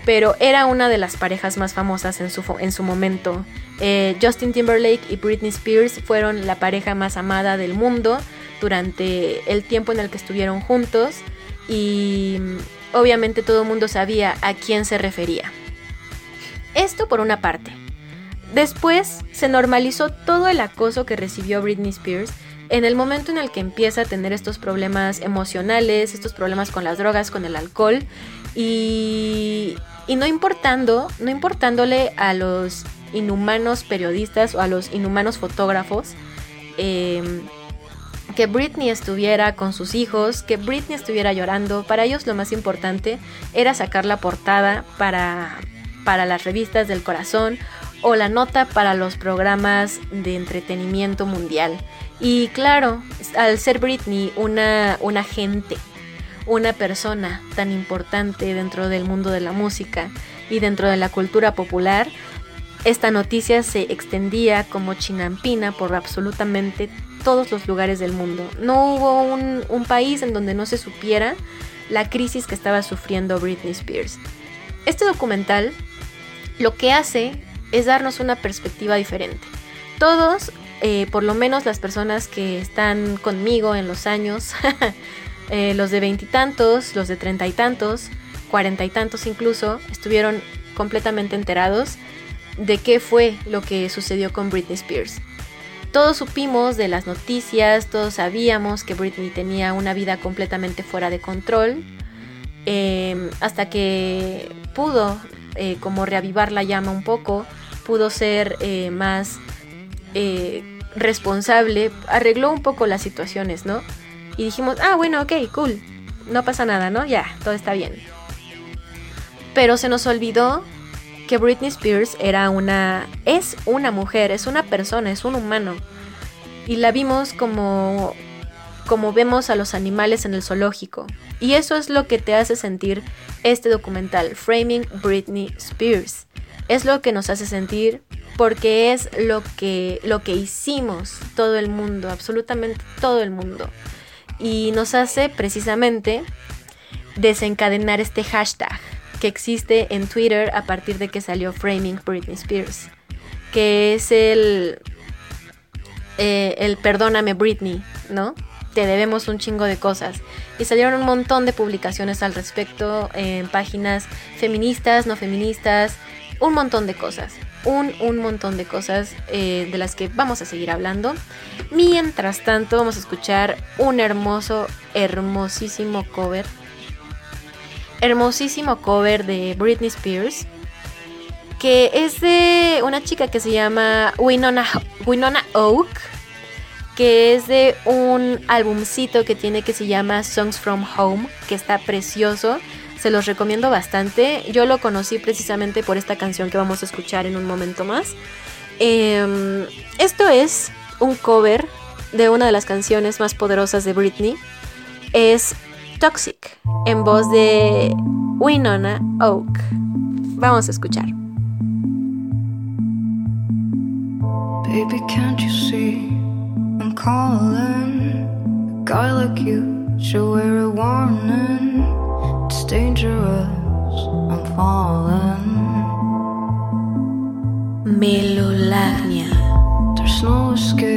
pero era una de las parejas más famosas en su, en su momento. Eh, Justin Timberlake y Britney Spears fueron la pareja más amada del mundo durante el tiempo en el que estuvieron juntos y obviamente todo el mundo sabía a quién se refería. Esto por una parte. Después se normalizó todo el acoso que recibió Britney Spears en el momento en el que empieza a tener estos problemas emocionales, estos problemas con las drogas, con el alcohol y, no importando, no importándole a los inhumanos periodistas o a los inhumanos fotógrafos em, que Britney estuviera con sus hijos, que Britney estuviera llorando, para ellos lo más importante era sacar la portada para, para las revistas del corazón o la nota para los programas de entretenimiento mundial. Y claro, al ser Britney una, una gente, una persona tan importante dentro del mundo de la música y dentro de la cultura popular, esta noticia se extendía como chinampina por absolutamente todos los lugares del mundo. No hubo un, país en donde no se supiera la crisis que estaba sufriendo Britney Spears. Este documental lo que hace es darnos una perspectiva diferente. Todos eh, por lo menos las personas que están conmigo en los años, [laughs] eh, los de veintitantos, los de treinta y tantos, cuarenta y tantos incluso, estuvieron completamente enterados de qué fue lo que sucedió con Britney Spears. Todos supimos de las noticias, todos sabíamos que Britney tenía una vida completamente fuera de control, eh, hasta que pudo eh, como reavivar la llama un poco, pudo ser eh, más eh, responsable, arregló un poco las situaciones, ¿no? Y dijimos, ah, bueno, ok, cool, no pasa nada, ¿no? Ya, todo está bien. Pero se nos olvidó que Britney Spears era una, es una mujer, es una persona, es un humano. Y la vimos como, como vemos a los animales en el zoológico. Y eso es lo que te hace sentir este documental, Framing Britney Spears. Es lo que nos hace sentir porque es lo que, lo que hicimos todo el mundo, absolutamente todo el mundo. Y nos hace precisamente desencadenar este hashtag que existe en Twitter a partir de que salió Framing Britney Spears, que es el, eh, el perdóname Britney, ¿no? Te debemos un chingo de cosas. Y salieron un montón de publicaciones al respecto en páginas feministas, no feministas, un montón de cosas. Un, un montón de cosas eh, de las que vamos a seguir hablando. Mientras tanto, vamos a escuchar un hermoso, hermosísimo cover hermosísimo cover de Britney Spears, que es de una chica que se llama Winona, Winona Oak, que es de un albumcito que tiene que se llama Songs from Home, que está precioso. Se los recomiendo bastante. Yo lo conocí precisamente por esta canción que vamos a escuchar en un momento más. Em, esto es un cover de una de las canciones más poderosas de Britney. Es Toxic, en voz de Winona Oak. Vamos a escuchar. Baby, can't you see I'm calling? A guy like you should wear a warning. It's dangerous, I'm falling. Melolagnia. There's no escape,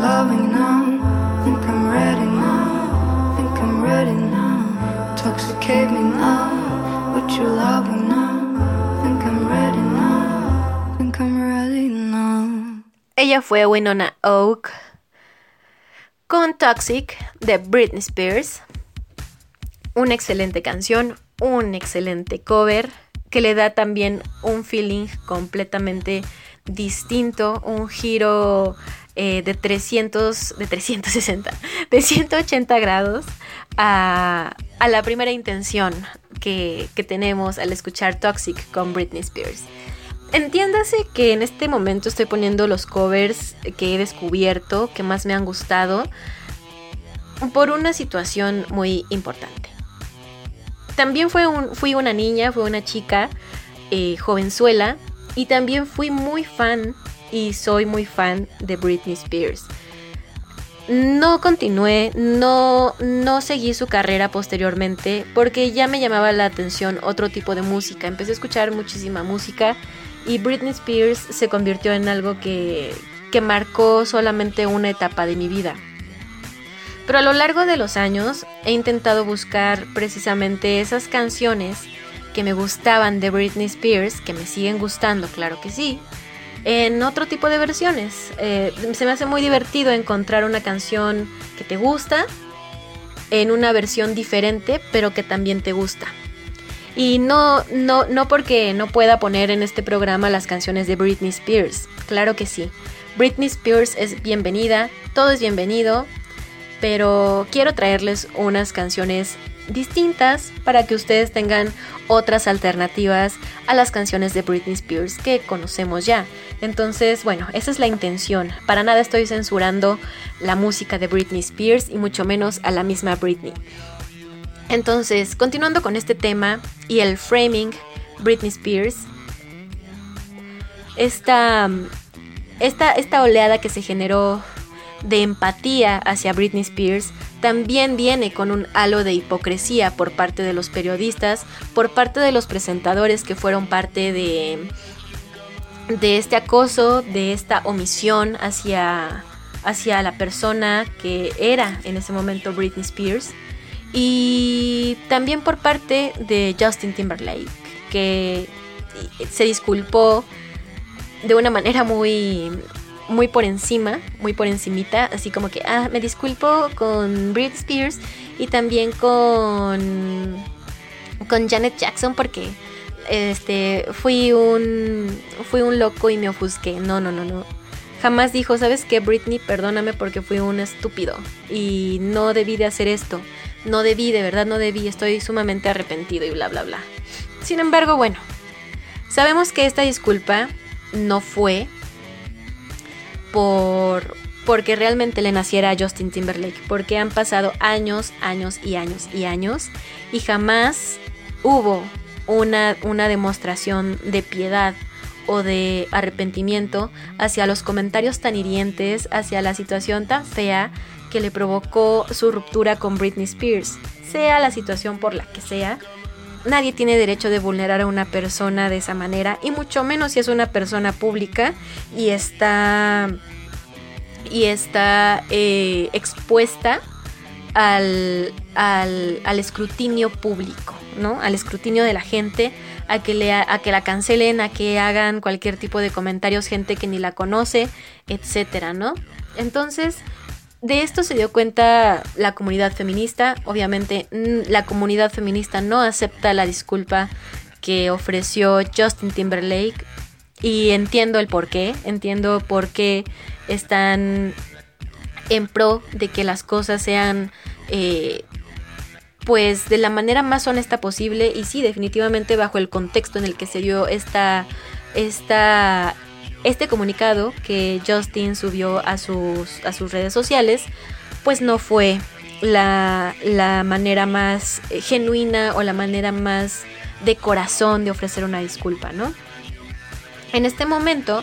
loving now. Think I'm ready now. Think I'm ready now. Intoxicate me now. Would you love me now? Think I'm ready now. Think I'm ready now. Ella fue Winona Oak con Toxic de Britney Spears. Una excelente canción, un excelente cover que le da también un feeling completamente distinto, un giro eh, de 300, de 360, de 180 grados a, a la primera intención que, que tenemos al escuchar Toxic con Britney Spears. Entiéndase que en este momento estoy poniendo los covers que he descubierto, que más me han gustado, por una situación muy importante. También fue un- fui una niña, fui una chica eh, jovenzuela y también fui muy fan y soy muy fan de Britney Spears. No continué, no, no seguí su carrera posteriormente porque ya me llamaba la atención otro tipo de música. Empecé a escuchar muchísima música y Britney Spears se convirtió en algo que, que marcó solamente una etapa de mi vida. Pero a lo largo de los años he intentado buscar precisamente esas canciones que me gustaban de Britney Spears, que me siguen gustando, claro que sí, en otro tipo de versiones. Eh, se me hace muy divertido encontrar una canción que te gusta en una versión diferente, pero que también te gusta. Y no, no, no porque no pueda poner en este programa las canciones de Britney Spears, claro que sí. Britney Spears es bienvenida, todo es bienvenido, pero quiero traerles unas canciones distintas para que ustedes tengan otras alternativas a las canciones de Britney Spears que conocemos ya. Entonces, bueno, esa es la intención. Para nada estoy censurando la música de Britney Spears y mucho menos a la misma Britney. Entonces, continuando con este tema y el framing Britney Spears, esta, esta, esta oleada que se generó de empatía hacia Britney Spears también viene con un halo de hipocresía por parte de los periodistas, por parte de los presentadores que fueron parte de, de este acoso, de esta omisión hacia, hacia la persona que era en ese momento Britney Spears. Y también por parte de Justin Timberlake, que se disculpó de una manera muy muy por encima, muy por encimita, así como que, ah, me disculpo con Britney Spears y también con con Janet Jackson porque este fui un fui un loco y me ofusqué. No, no, no, no. Jamás dijo, "¿Sabes qué, Britney? Perdóname porque fui un estúpido y no debí de hacer esto. No debí, de verdad no debí. Estoy sumamente arrepentido y bla bla bla." Sin embargo, bueno, sabemos que esta disculpa no fue por porque realmente le naciera a Justin Timberlake, porque han pasado años, años y años y años y jamás hubo una, una demostración de piedad o de arrepentimiento hacia los comentarios tan hirientes, hacia la situación tan fea que le provocó su ruptura con Britney Spears, sea la situación por la que sea. Nadie tiene derecho de vulnerar a una persona de esa manera, y mucho menos si es una persona pública y está y está eh, expuesta al, al, al, escrutinio público, ¿no? Al escrutinio de la gente, a que, le, a que la cancelen, a que hagan cualquier tipo de comentarios, gente que ni la conoce, etcétera, ¿no? Entonces, de esto se dio cuenta la comunidad feminista. Obviamente, la comunidad feminista no acepta la disculpa que ofreció Justin Timberlake. Y entiendo el por qué. Entiendo por qué están en pro de que las cosas sean eh, pues de la manera más honesta posible y sí definitivamente bajo el contexto en el que se dio esta, esta este comunicado que Justin subió a sus, a sus redes sociales pues no fue la, la manera más genuina o la manera más de corazón de ofrecer una disculpa, ¿no? En este momento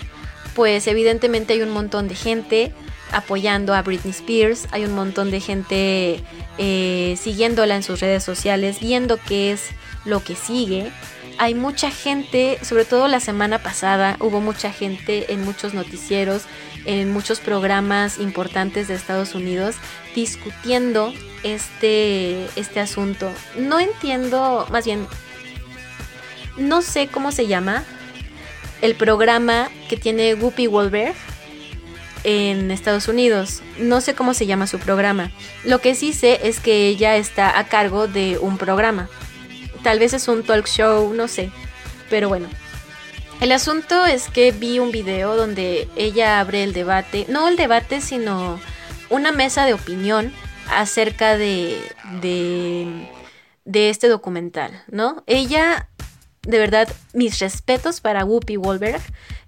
pues evidentemente hay un montón de gente apoyando a Britney Spears, hay un montón de gente eh, siguiéndola en sus redes sociales, viendo qué es lo que sigue. Hay mucha gente, sobre todo la semana pasada, hubo mucha gente en muchos noticieros en muchos programas importantes de Estados Unidos discutiendo este, este asunto. No entiendo, más bien, no sé cómo se llama el programa que tiene Whoopi Goldberg en Estados Unidos. No sé cómo se llama su programa. Lo que sí sé es que ella está a cargo de un programa. Tal vez es un talk show, no sé. Pero bueno. El asunto es que vi un video donde ella abre el debate, no el debate, sino una mesa de opinión acerca de, de, de este documental, ¿no? Ella, de verdad, mis respetos para Whoopi Goldberg,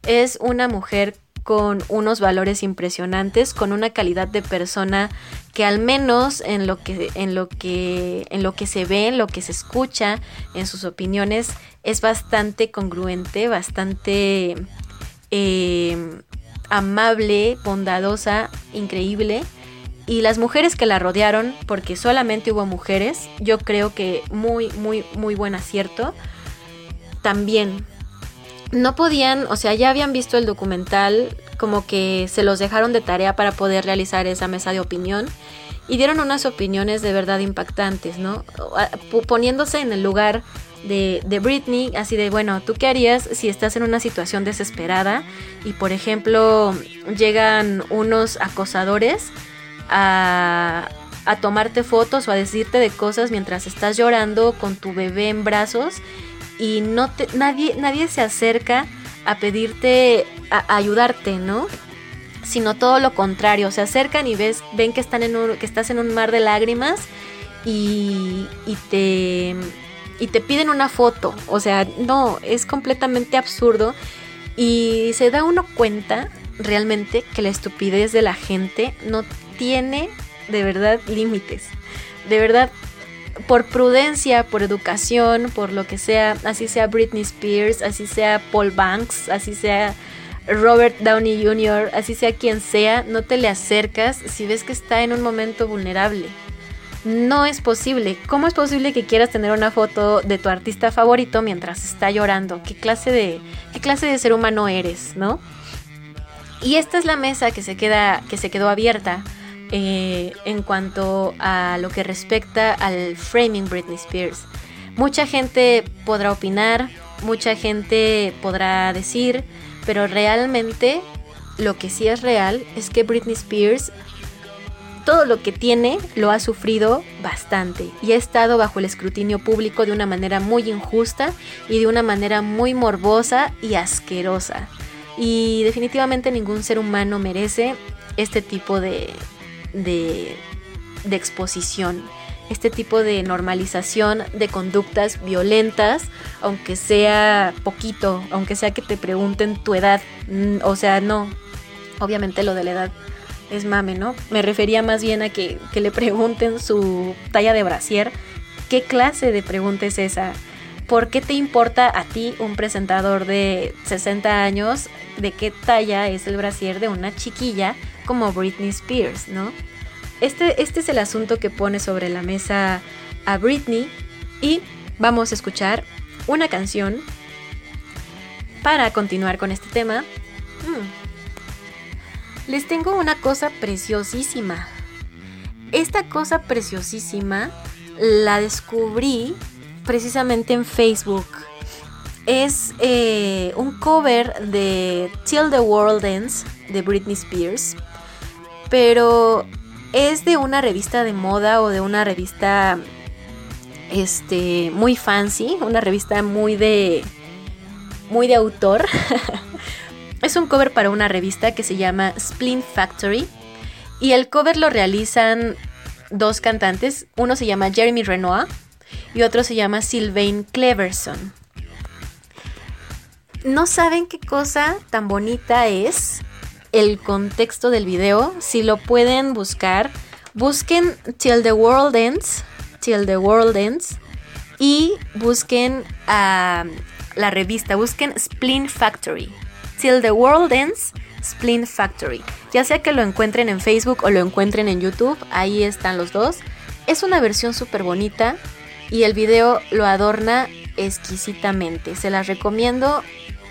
es una mujer con unos valores impresionantes, con una calidad de persona que al menos en lo que, en lo que, en lo que se ve, en lo que se escucha, en sus opiniones, es bastante congruente, bastante eh, amable, bondadosa, increíble. Y las mujeres que la rodearon, porque solamente hubo mujeres, yo creo que muy, muy, muy buen acierto. También no podían, o sea, ya habían visto el documental, como que se los dejaron de tarea para poder realizar esa mesa de opinión y dieron unas opiniones de verdad impactantes, ¿no? Poniéndose en el lugar de, de, Britney, así de, bueno, ¿tú qué harías si estás en una situación desesperada y, por ejemplo, llegan unos acosadores a, a tomarte fotos o a decirte de cosas mientras estás llorando con tu bebé en brazos y no te, nadie, nadie se acerca a pedirte, a, ayudarte, ¿no? Sino todo lo contrario, se acercan y ves, ven que, están en un, que estás en un mar de lágrimas y, y, te, y te piden una foto. O sea, no, es completamente absurdo y se da uno cuenta realmente que la estupidez de la gente no tiene de verdad límites. De verdad, por prudencia, por educación, por lo que sea, así sea Britney Spears, así sea Paul Banks, así sea Robert Downey Jr., así sea quien sea, no te le acercas si ves que está en un momento vulnerable. No es posible. ¿Cómo es posible que quieras tener una foto de tu artista favorito mientras está llorando? ¿Qué clase de, qué clase de ser humano eres, no? Y esta es la mesa que se, queda, que se quedó abierta eh, en cuanto a lo que respecta al framing Britney Spears. Mucha gente podrá opinar, mucha gente podrá decir, pero realmente lo que sí es real es que Britney Spears todo lo que tiene lo ha sufrido bastante y ha estado bajo el escrutinio público de una manera muy injusta y de una manera muy morbosa y asquerosa. Y definitivamente ningún ser humano merece este tipo de, de, exposición, este tipo de normalización de conductas violentas, aunque sea poquito, aunque sea que te pregunten tu edad, mm, o sea, no, obviamente lo de la edad es mame, ¿no? Me refería más bien a que, que le pregunten su talla de brasier, ¿qué clase de pregunta es esa? ¿Por qué te importa a ti, un presentador de 60 años, de qué talla es el brasier de una chiquilla como Britney Spears, ¿no? Este, este es el asunto que pone sobre la mesa a Britney y vamos a escuchar una canción para continuar con este tema. Mm. Les tengo una cosa preciosísima. Esta cosa preciosísima la descubrí precisamente en Facebook. Es eh, un cover de Till the World Ends de Britney Spears. Pero es de una revista de moda o de una revista este muy fancy, una revista muy de muy de autor. [laughs] es un cover para una revista que se llama Splint Factory y el cover lo realizan dos cantantes, uno se llama Jeremy Renoir y otro se llama Sylvain Cleverson. No saben qué cosa tan bonita es el contexto del video, si lo pueden buscar, busquen Till the World Ends, Till the World Ends y busquen la revista, busquen Splint Factory. Till the World Ends, Splint Factory. Ya sea que lo encuentren en Facebook o lo encuentren en YouTube, ahí están los dos. Es una versión súper bonita y el video lo adorna exquisitamente. Se las recomiendo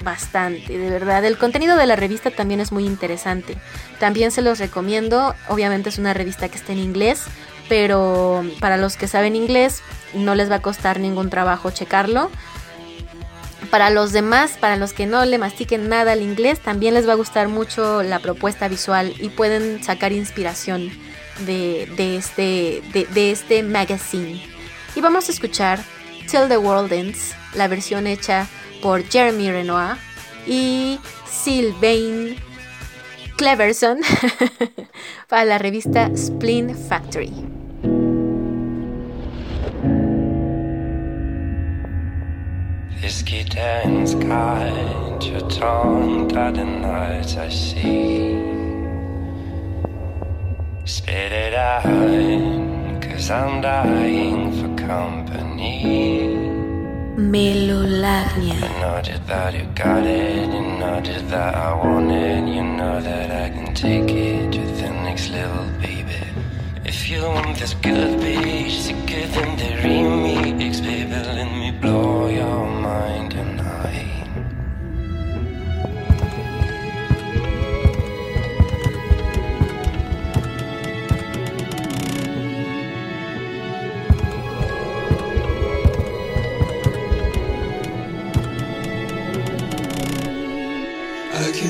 bastante, de verdad. El contenido de la revista también es muy interesante. También se los recomiendo. Obviamente es una revista que está en inglés, pero para los que saben inglés no les va a costar ningún trabajo checarlo. Para los demás, para los que no le mastiquen nada al inglés, también les va a gustar mucho la propuesta visual y pueden sacar inspiración de, de este, de, este magazine. Y vamos a escuchar Till the World Ends, la versión hecha por Jeremy Renoir y Sylvain Cleverson [laughs] para la revista Spleen Factory. This guitar's got your tongue by the night I see. Spit it out, cause I'm dying for company. Melolagnia. You know just that you got it, you know just that I want it, you know that I can take it to the next level, baby. If you want this good bitch, sicker than the remix, baby, let me blow your mind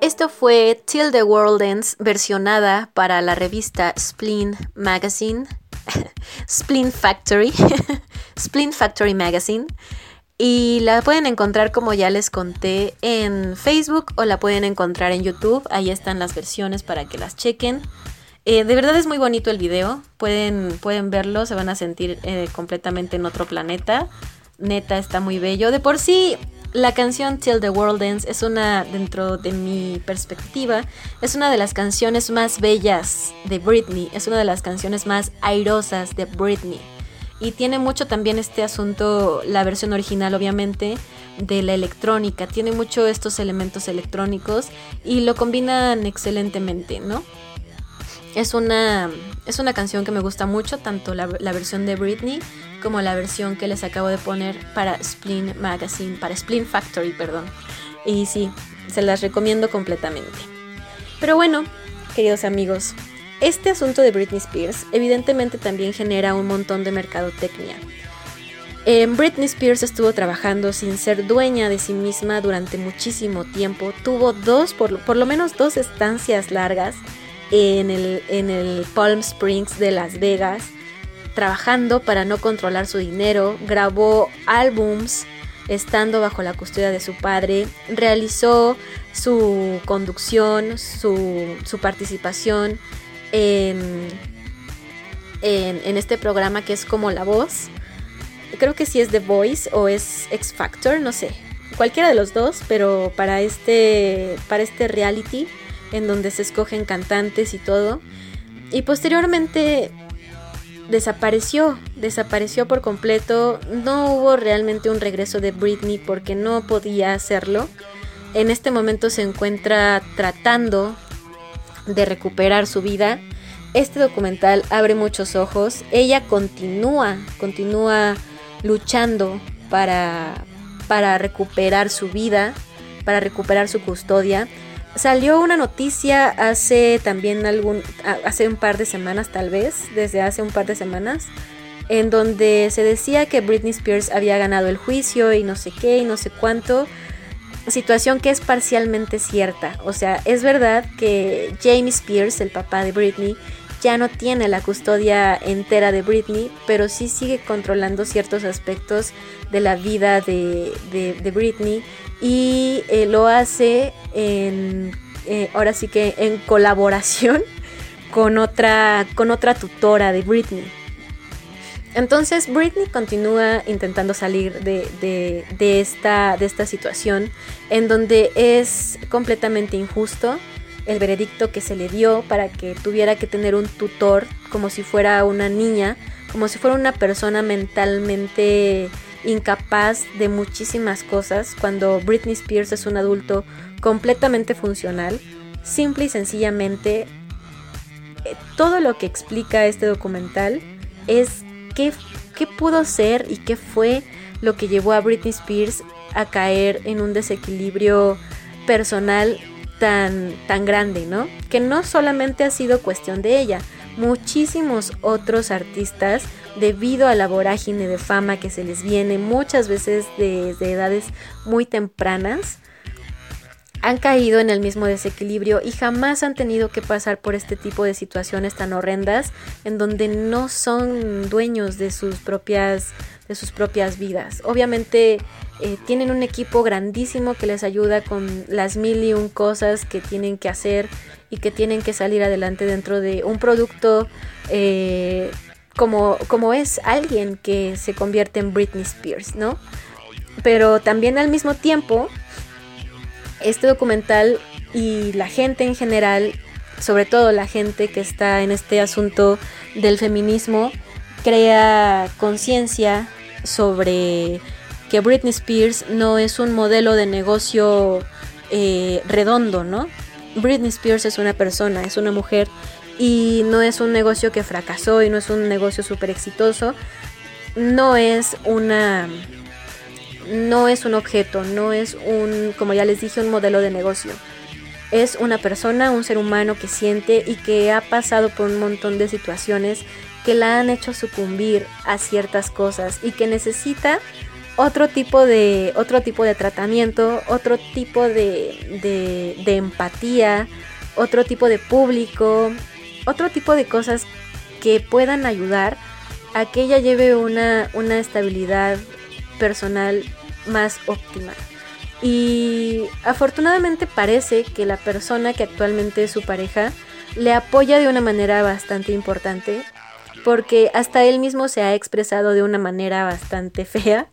Esto fue Till the World Ends versionada para la revista Spleen Magazine, Spleen Factory, [laughs] Spleen Factory Magazine. Y la pueden encontrar, como ya les conté, en Facebook o la pueden encontrar en YouTube. Ahí están las versiones para que las chequen. Eh, de verdad es muy bonito el video. Pueden, pueden verlo, se van a sentir eh, completamente en otro planeta. Neta, está muy bello. De por sí, la canción Till the World Ends es una, dentro de mi perspectiva, es una de las canciones más bellas de Britney. Es una de las canciones más airosas de Britney. Y tiene mucho también este asunto, la versión original obviamente, de la electrónica. Tiene mucho estos elementos electrónicos y lo combinan excelentemente, ¿no? Es una, es una canción que me gusta mucho, tanto la, versión de Britney como la versión que les acabo de poner para Spleen Magazine, para Spleen Factory, perdón. Y sí, se las recomiendo completamente. Pero bueno, queridos amigos, este asunto de Britney Spears evidentemente también genera un montón de mercadotecnia. Eh, Britney Spears estuvo trabajando sin ser dueña de sí misma durante muchísimo tiempo. Tuvo dos, por, por lo menos dos estancias largas en el, en el Palm Springs de Las Vegas, trabajando para no controlar su dinero. Grabó álbums estando bajo la custodia de su padre. Realizó su conducción, su, su participación en, en, en este programa que es como La Voz. Creo que sí es The Voice o es X Factor, no sé. Cualquiera de los dos, pero para este, para este reality en donde se escogen cantantes y todo. Y posteriormente desapareció, desapareció por completo. No hubo realmente un regreso de Britney porque no podía hacerlo. En este momento se encuentra tratando de recuperar su vida. Este documental abre muchos ojos. Ella continúa, continúa luchando para, para recuperar su vida, para recuperar su custodia. Salió una noticia hace también algún, hace un par de semanas tal vez, desde hace un par de semanas, en donde se decía que Britney Spears había ganado el juicio y no sé qué y no sé cuánto. Situación que es parcialmente cierta. O sea, es verdad que Jamie Spears, el papá de Britney, ya no tiene la custodia entera de Britney, pero sí sigue controlando ciertos aspectos de la vida de, de- de Britney y eh, lo hace en, eh, ahora sí que en colaboración [laughs] con otra, con otra tutora de Britney. Entonces Britney continúa intentando salir de, de- de esta, de esta situación en donde es completamente injusto el veredicto que se le dio para que tuviera que tener un tutor como si fuera una niña, como si fuera una persona mentalmente incapaz de muchísimas cosas, cuando Britney Spears es un adulto completamente funcional, simple y sencillamente eh, todo lo que explica este documental es qué, qué pudo ser y qué fue lo que llevó a Britney Spears a caer en un desequilibrio personal tan, tan grande, ¿no? Que no solamente ha sido cuestión de ella, muchísimos otros artistas, debido a la vorágine de fama que se les viene muchas veces desde edades muy tempranas, han caído en el mismo desequilibrio y jamás han tenido que pasar por este tipo de situaciones tan horrendas en donde no son dueños de sus propias de sus propias vidas. Obviamente eh, tienen un equipo grandísimo que les ayuda con las mil y un cosas que tienen que hacer y que tienen que salir adelante dentro de un producto eh, como, como es alguien que se convierte en Britney Spears, ¿no? Pero también al mismo tiempo este documental y la gente en general, sobre todo la gente que está en este asunto del feminismo, crea conciencia sobre que Britney Spears no es un modelo de negocio eh, redondo, ¿no? Britney Spears es una persona, es una mujer y no es un negocio que fracasó y no es un negocio súper exitoso, no es una no es un objeto, no es un, como ya les dije, un modelo de negocio. Es una persona, un ser humano que siente y que ha pasado por un montón de situaciones que la han hecho sucumbir a ciertas cosas y que necesita otro tipo de, otro tipo de tratamiento, otro tipo de, de, de empatía, otro tipo de público, otro tipo de cosas que puedan ayudar a que ella lleve una, una estabilidad personal más óptima. Y afortunadamente parece que la persona que actualmente es su pareja le apoya de una manera bastante importante porque hasta él mismo se ha expresado de una manera bastante fea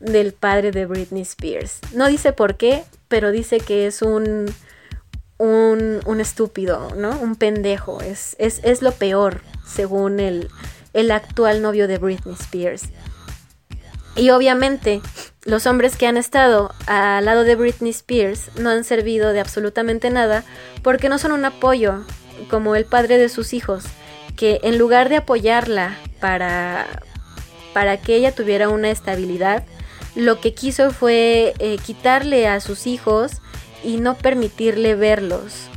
del padre de Britney Spears. No dice por qué, pero dice que es un, un, un estúpido, ¿no? Un pendejo. Es, es, es lo peor, según el, el actual novio de Britney Spears. Y obviamente los hombres que han estado al lado de Britney Spears no han servido de absolutamente nada porque no son un apoyo como el padre de sus hijos, que en lugar de apoyarla para, para que ella tuviera una estabilidad, lo que quiso fue eh, quitarle a sus hijos y no permitirle verlos,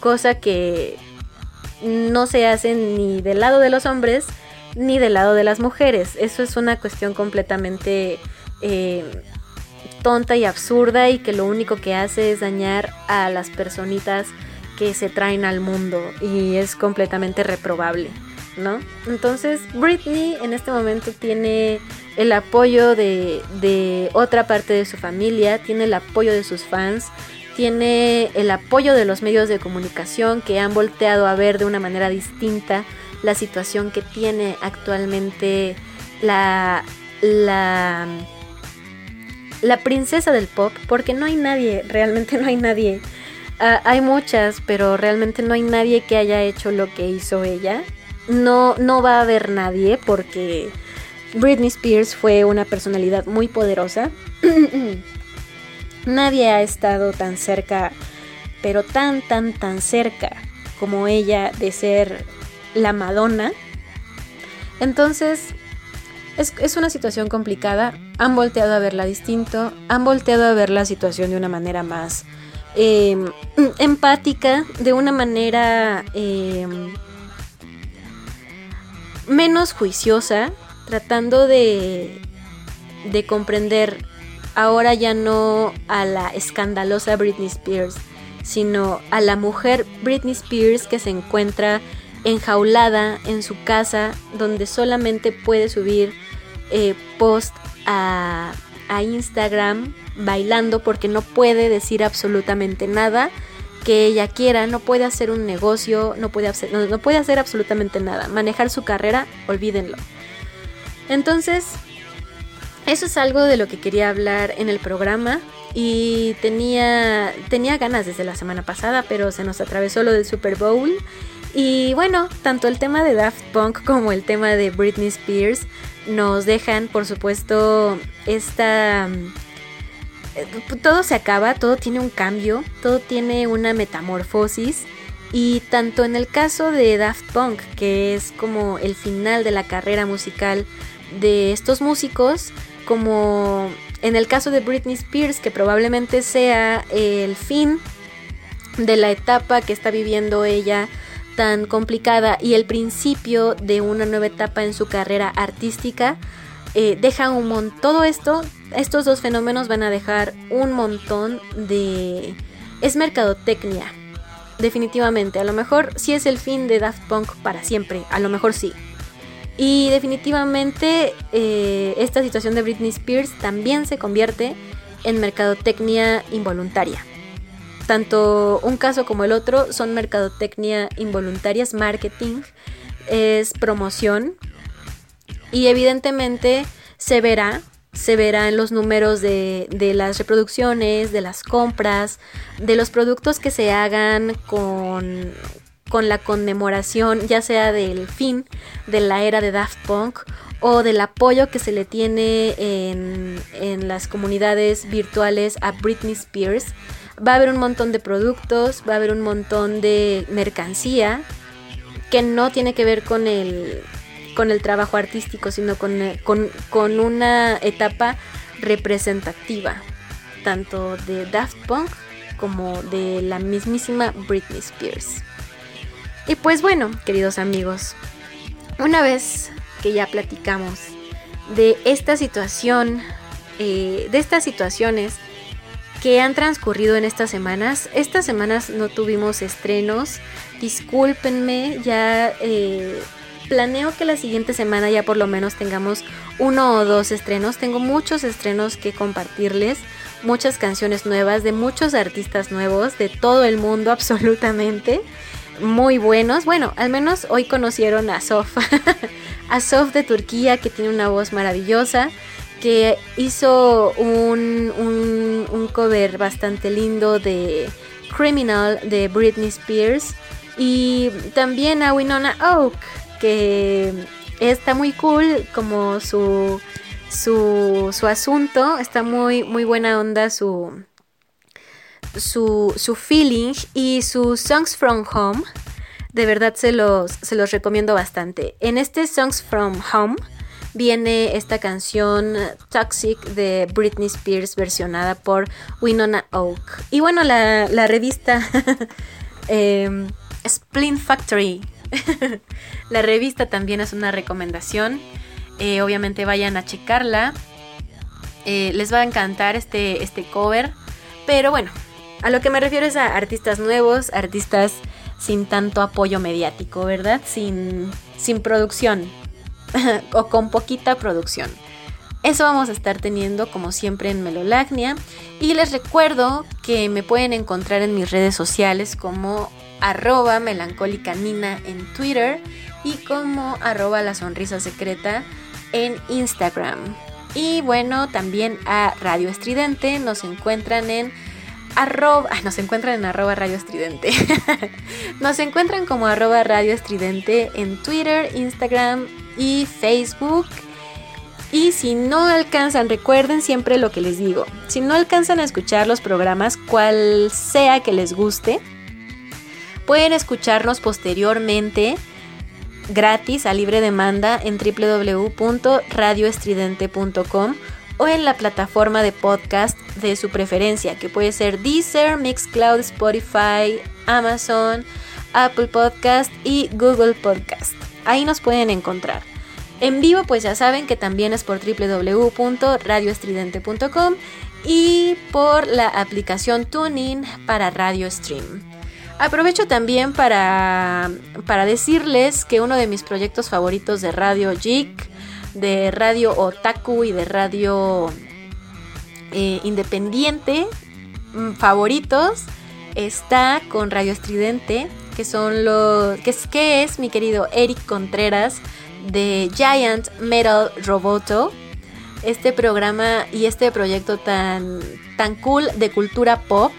cosa que no se hace ni del lado de los hombres ni del lado de las mujeres. Eso es una cuestión completamente eh, tonta y absurda y que lo único que hace es dañar a las personitas que se traen al mundo y es completamente reprobable, ¿no? Entonces Britney en este momento tiene el apoyo de, de otra parte de su familia, tiene el apoyo de sus fans, tiene el apoyo de los medios de comunicación que han volteado a ver de una manera distinta la situación que tiene actualmente la, la, la princesa del pop, porque no hay nadie, realmente no hay nadie. Uh, hay muchas, pero realmente no hay nadie que haya hecho lo que hizo ella. no, no va a haber nadie porque Britney Spears fue una personalidad muy poderosa. [clears throat] nadie ha estado tan cerca, pero tan, tan, tan cerca como ella de ser la Madonna. Entonces, es, es una situación complicada. Han volteado a verla distinto. Han volteado a ver la situación de una manera más eh, [clears throat] empática, de una manera eh, menos juiciosa, tratando de, de comprender ahora ya no a la escandalosa Britney Spears, sino a la mujer Britney Spears que se encuentra enjaulada en su casa, donde solamente puede subir eh, post a, Instagram bailando porque no puede decir absolutamente nada que ella quiera, no puede hacer un negocio, no puede hacer, no puede hacer absolutamente nada. Manejar su carrera, olvídenlo. Entonces, eso es algo de lo que quería hablar en el programa y tenía, tenía ganas desde la semana pasada, pero se nos atravesó lo del Super Bowl. Y bueno, tanto el tema de Daft Punk como el tema de Britney Spears nos dejan, por supuesto, esta... eh, Todo se acaba, todo tiene un cambio, todo tiene una metamorfosis. Y tanto en el caso de Daft Punk, que es como el final de la carrera musical de estos músicos, como en el caso de Britney Spears, que probablemente sea el fin de la etapa que está viviendo ella tan complicada y el principio de una nueva etapa en su carrera artística, eh, deja un montón. Todo esto, estos dos fenómenos van a dejar un montón de. Es mercadotecnia. Definitivamente. A lo mejor sí es el fin de Daft Punk para siempre. A lo mejor sí. Y definitivamente eh, esta situación de Britney Spears también se convierte en mercadotecnia involuntaria. Tanto un caso como el otro son mercadotecnia involuntarias, marketing, es promoción. Y evidentemente se verá, se verá en los números de, de las reproducciones, de las compras, de los productos que se hagan con, con la conmemoración ya sea del fin de la era de Daft Punk o del apoyo que se le tiene en, en las comunidades virtuales a Britney Spears. Va a haber un montón de productos, va a haber un montón de mercancía que no tiene que ver con el, con el trabajo artístico, sino con, con, con una etapa representativa, tanto de Daft Punk como de la mismísima Britney Spears. Y pues bueno, queridos amigos, una vez que ya platicamos de esta situación, eh, de estas situaciones que han transcurrido en estas semanas, estas semanas no tuvimos estrenos, discúlpenme, ya eh, planeo que la siguiente semana ya por lo menos tengamos uno o dos estrenos, tengo muchos estrenos que compartirles, muchas canciones nuevas de muchos artistas nuevos de todo el mundo [laughs] absolutamente muy buenos. Bueno, al menos hoy conocieron a Sof. [laughs] a Sof de Turquía, que tiene una voz maravillosa. Que hizo un, un, un cover bastante lindo de Criminal de Britney Spears. Y también a Winona Oak, que está muy cool como su, su, su asunto. Está muy, muy buena onda su, su, su feeling y sus Songs from Home. De verdad se los, se los recomiendo bastante. En este Songs from Home viene esta canción Toxic de Britney Spears versionada por Winona Oak. Y bueno, la, la revista [laughs] eh, Splint Factory. [laughs] la revista también es una recomendación. Eh, obviamente vayan a checarla. Eh, les va a encantar este, este cover. Pero bueno, a lo que me refiero es a artistas nuevos, artistas sin tanto apoyo mediático, ¿verdad? Sin, sin producción [laughs] o con poquita producción. Eso vamos a estar teniendo como siempre en Melolagnia. Y les recuerdo que me pueden encontrar en mis redes sociales como arroba melancólica nina en Twitter y como arroba la sonrisa secreta en Instagram. Y bueno, también a Radio Estridente nos encuentran en arroba, ah, nos encuentran en radio estridente. [laughs] nos encuentran como arroba radio estridente en Twitter, Instagram y Facebook. Y si no alcanzan, recuerden siempre lo que les digo. Si no alcanzan a escuchar los programas, cual sea que les guste, pueden escucharnos posteriormente gratis a libre demanda en www.radioestridente.com o en la plataforma de podcast de su preferencia, que puede ser Deezer, Mixcloud, Spotify, Amazon, Apple Podcast y Google Podcast. Ahí nos pueden encontrar. En vivo, pues ya saben que también es por www.radioestridente.com y por la aplicación TuneIn para Radio Stream. Aprovecho también para, para decirles que uno de mis proyectos favoritos de Radio Geek, de Radio Otaku y de Radio eh, Independiente mm, favoritos está con Radio Estridente, que son los que es, que es mi querido Eric Contreras de Giant Metal Roboto. Este programa y este proyecto tan, tan cool de cultura pop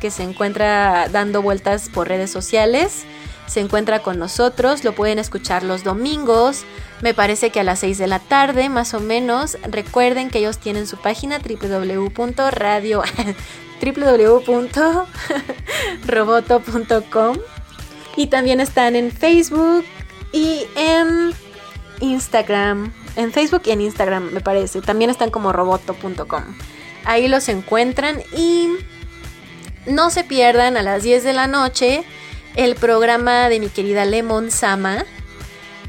que se encuentra dando vueltas por redes sociales. Se encuentra con nosotros, lo pueden escuchar los domingos, me parece que a las 6 de la tarde más o menos. Recuerden que ellos tienen su página www.radio [laughs] www.roboto.com y también están en Facebook y en Instagram. En Facebook y en Instagram, me parece. También están como roboto.com. Ahí los encuentran y no se pierdan a las 10 de la noche el programa de mi querida Lemon Sama,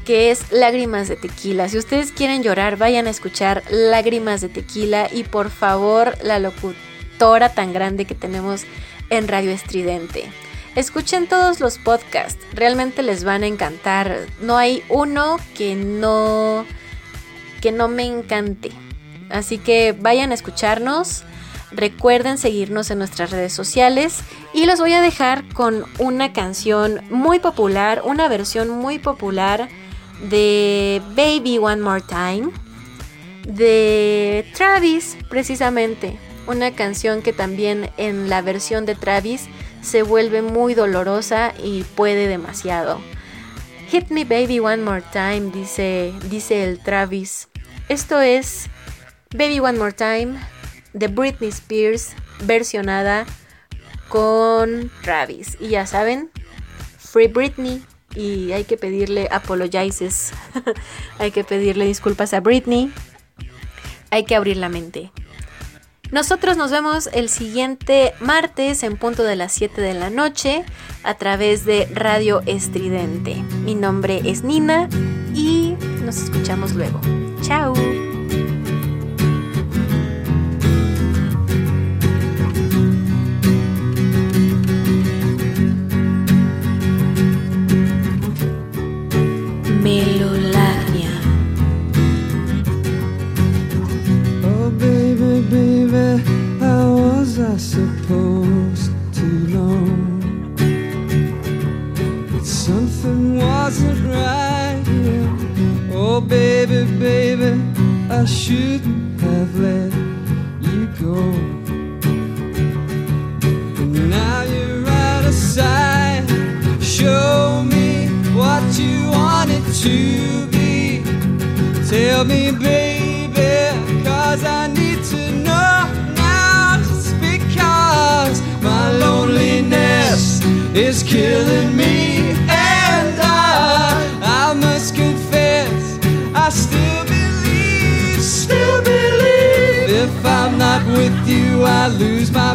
que es Lágrimas de Tequila. Si ustedes quieren llorar, vayan a escuchar Lágrimas de Tequila y por favor la locutora tan grande que tenemos en Radio Estridente. Escuchen todos los podcasts, realmente les van a encantar. No hay uno que no que no me encante. Así que vayan a escucharnos. Recuerden seguirnos en nuestras redes sociales y los voy a dejar con una canción muy popular, una versión muy popular de Baby One More Time de Travis precisamente, una canción que también en la versión de Travis se vuelve muy dolorosa y puede demasiado. Hit me baby one more time, dice, dice el Travis. Esto es Baby One More Time de Britney Spears versionada con Travis. Y ya saben, Free Britney. Y hay que pedirle apologizes. [laughs] hay que pedirle disculpas a Britney. Hay que abrir la mente. Nosotros nos vemos el siguiente martes en punto de las 7 de la noche a través de Radio Estridente. Mi nombre es Nina y nos escuchamos luego. Chao.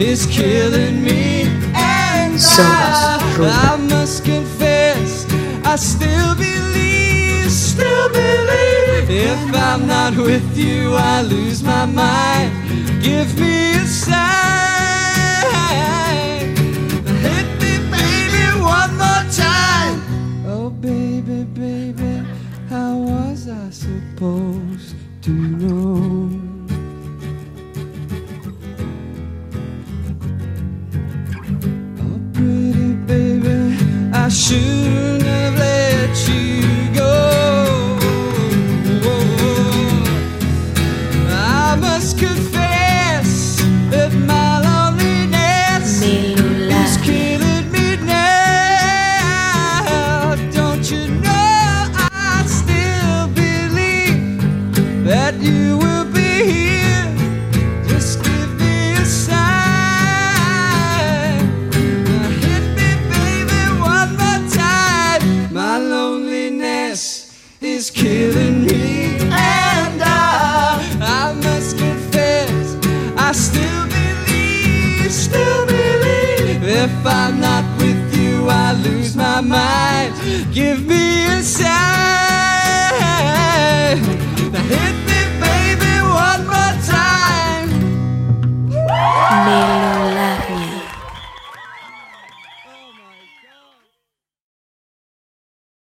is killing me. And Somos I. I must confess, I still believe, still believe. If I'm not with you, I lose my mind. Give me a sign. Hit me, baby, one more time. Oh, baby, baby, how was I supposed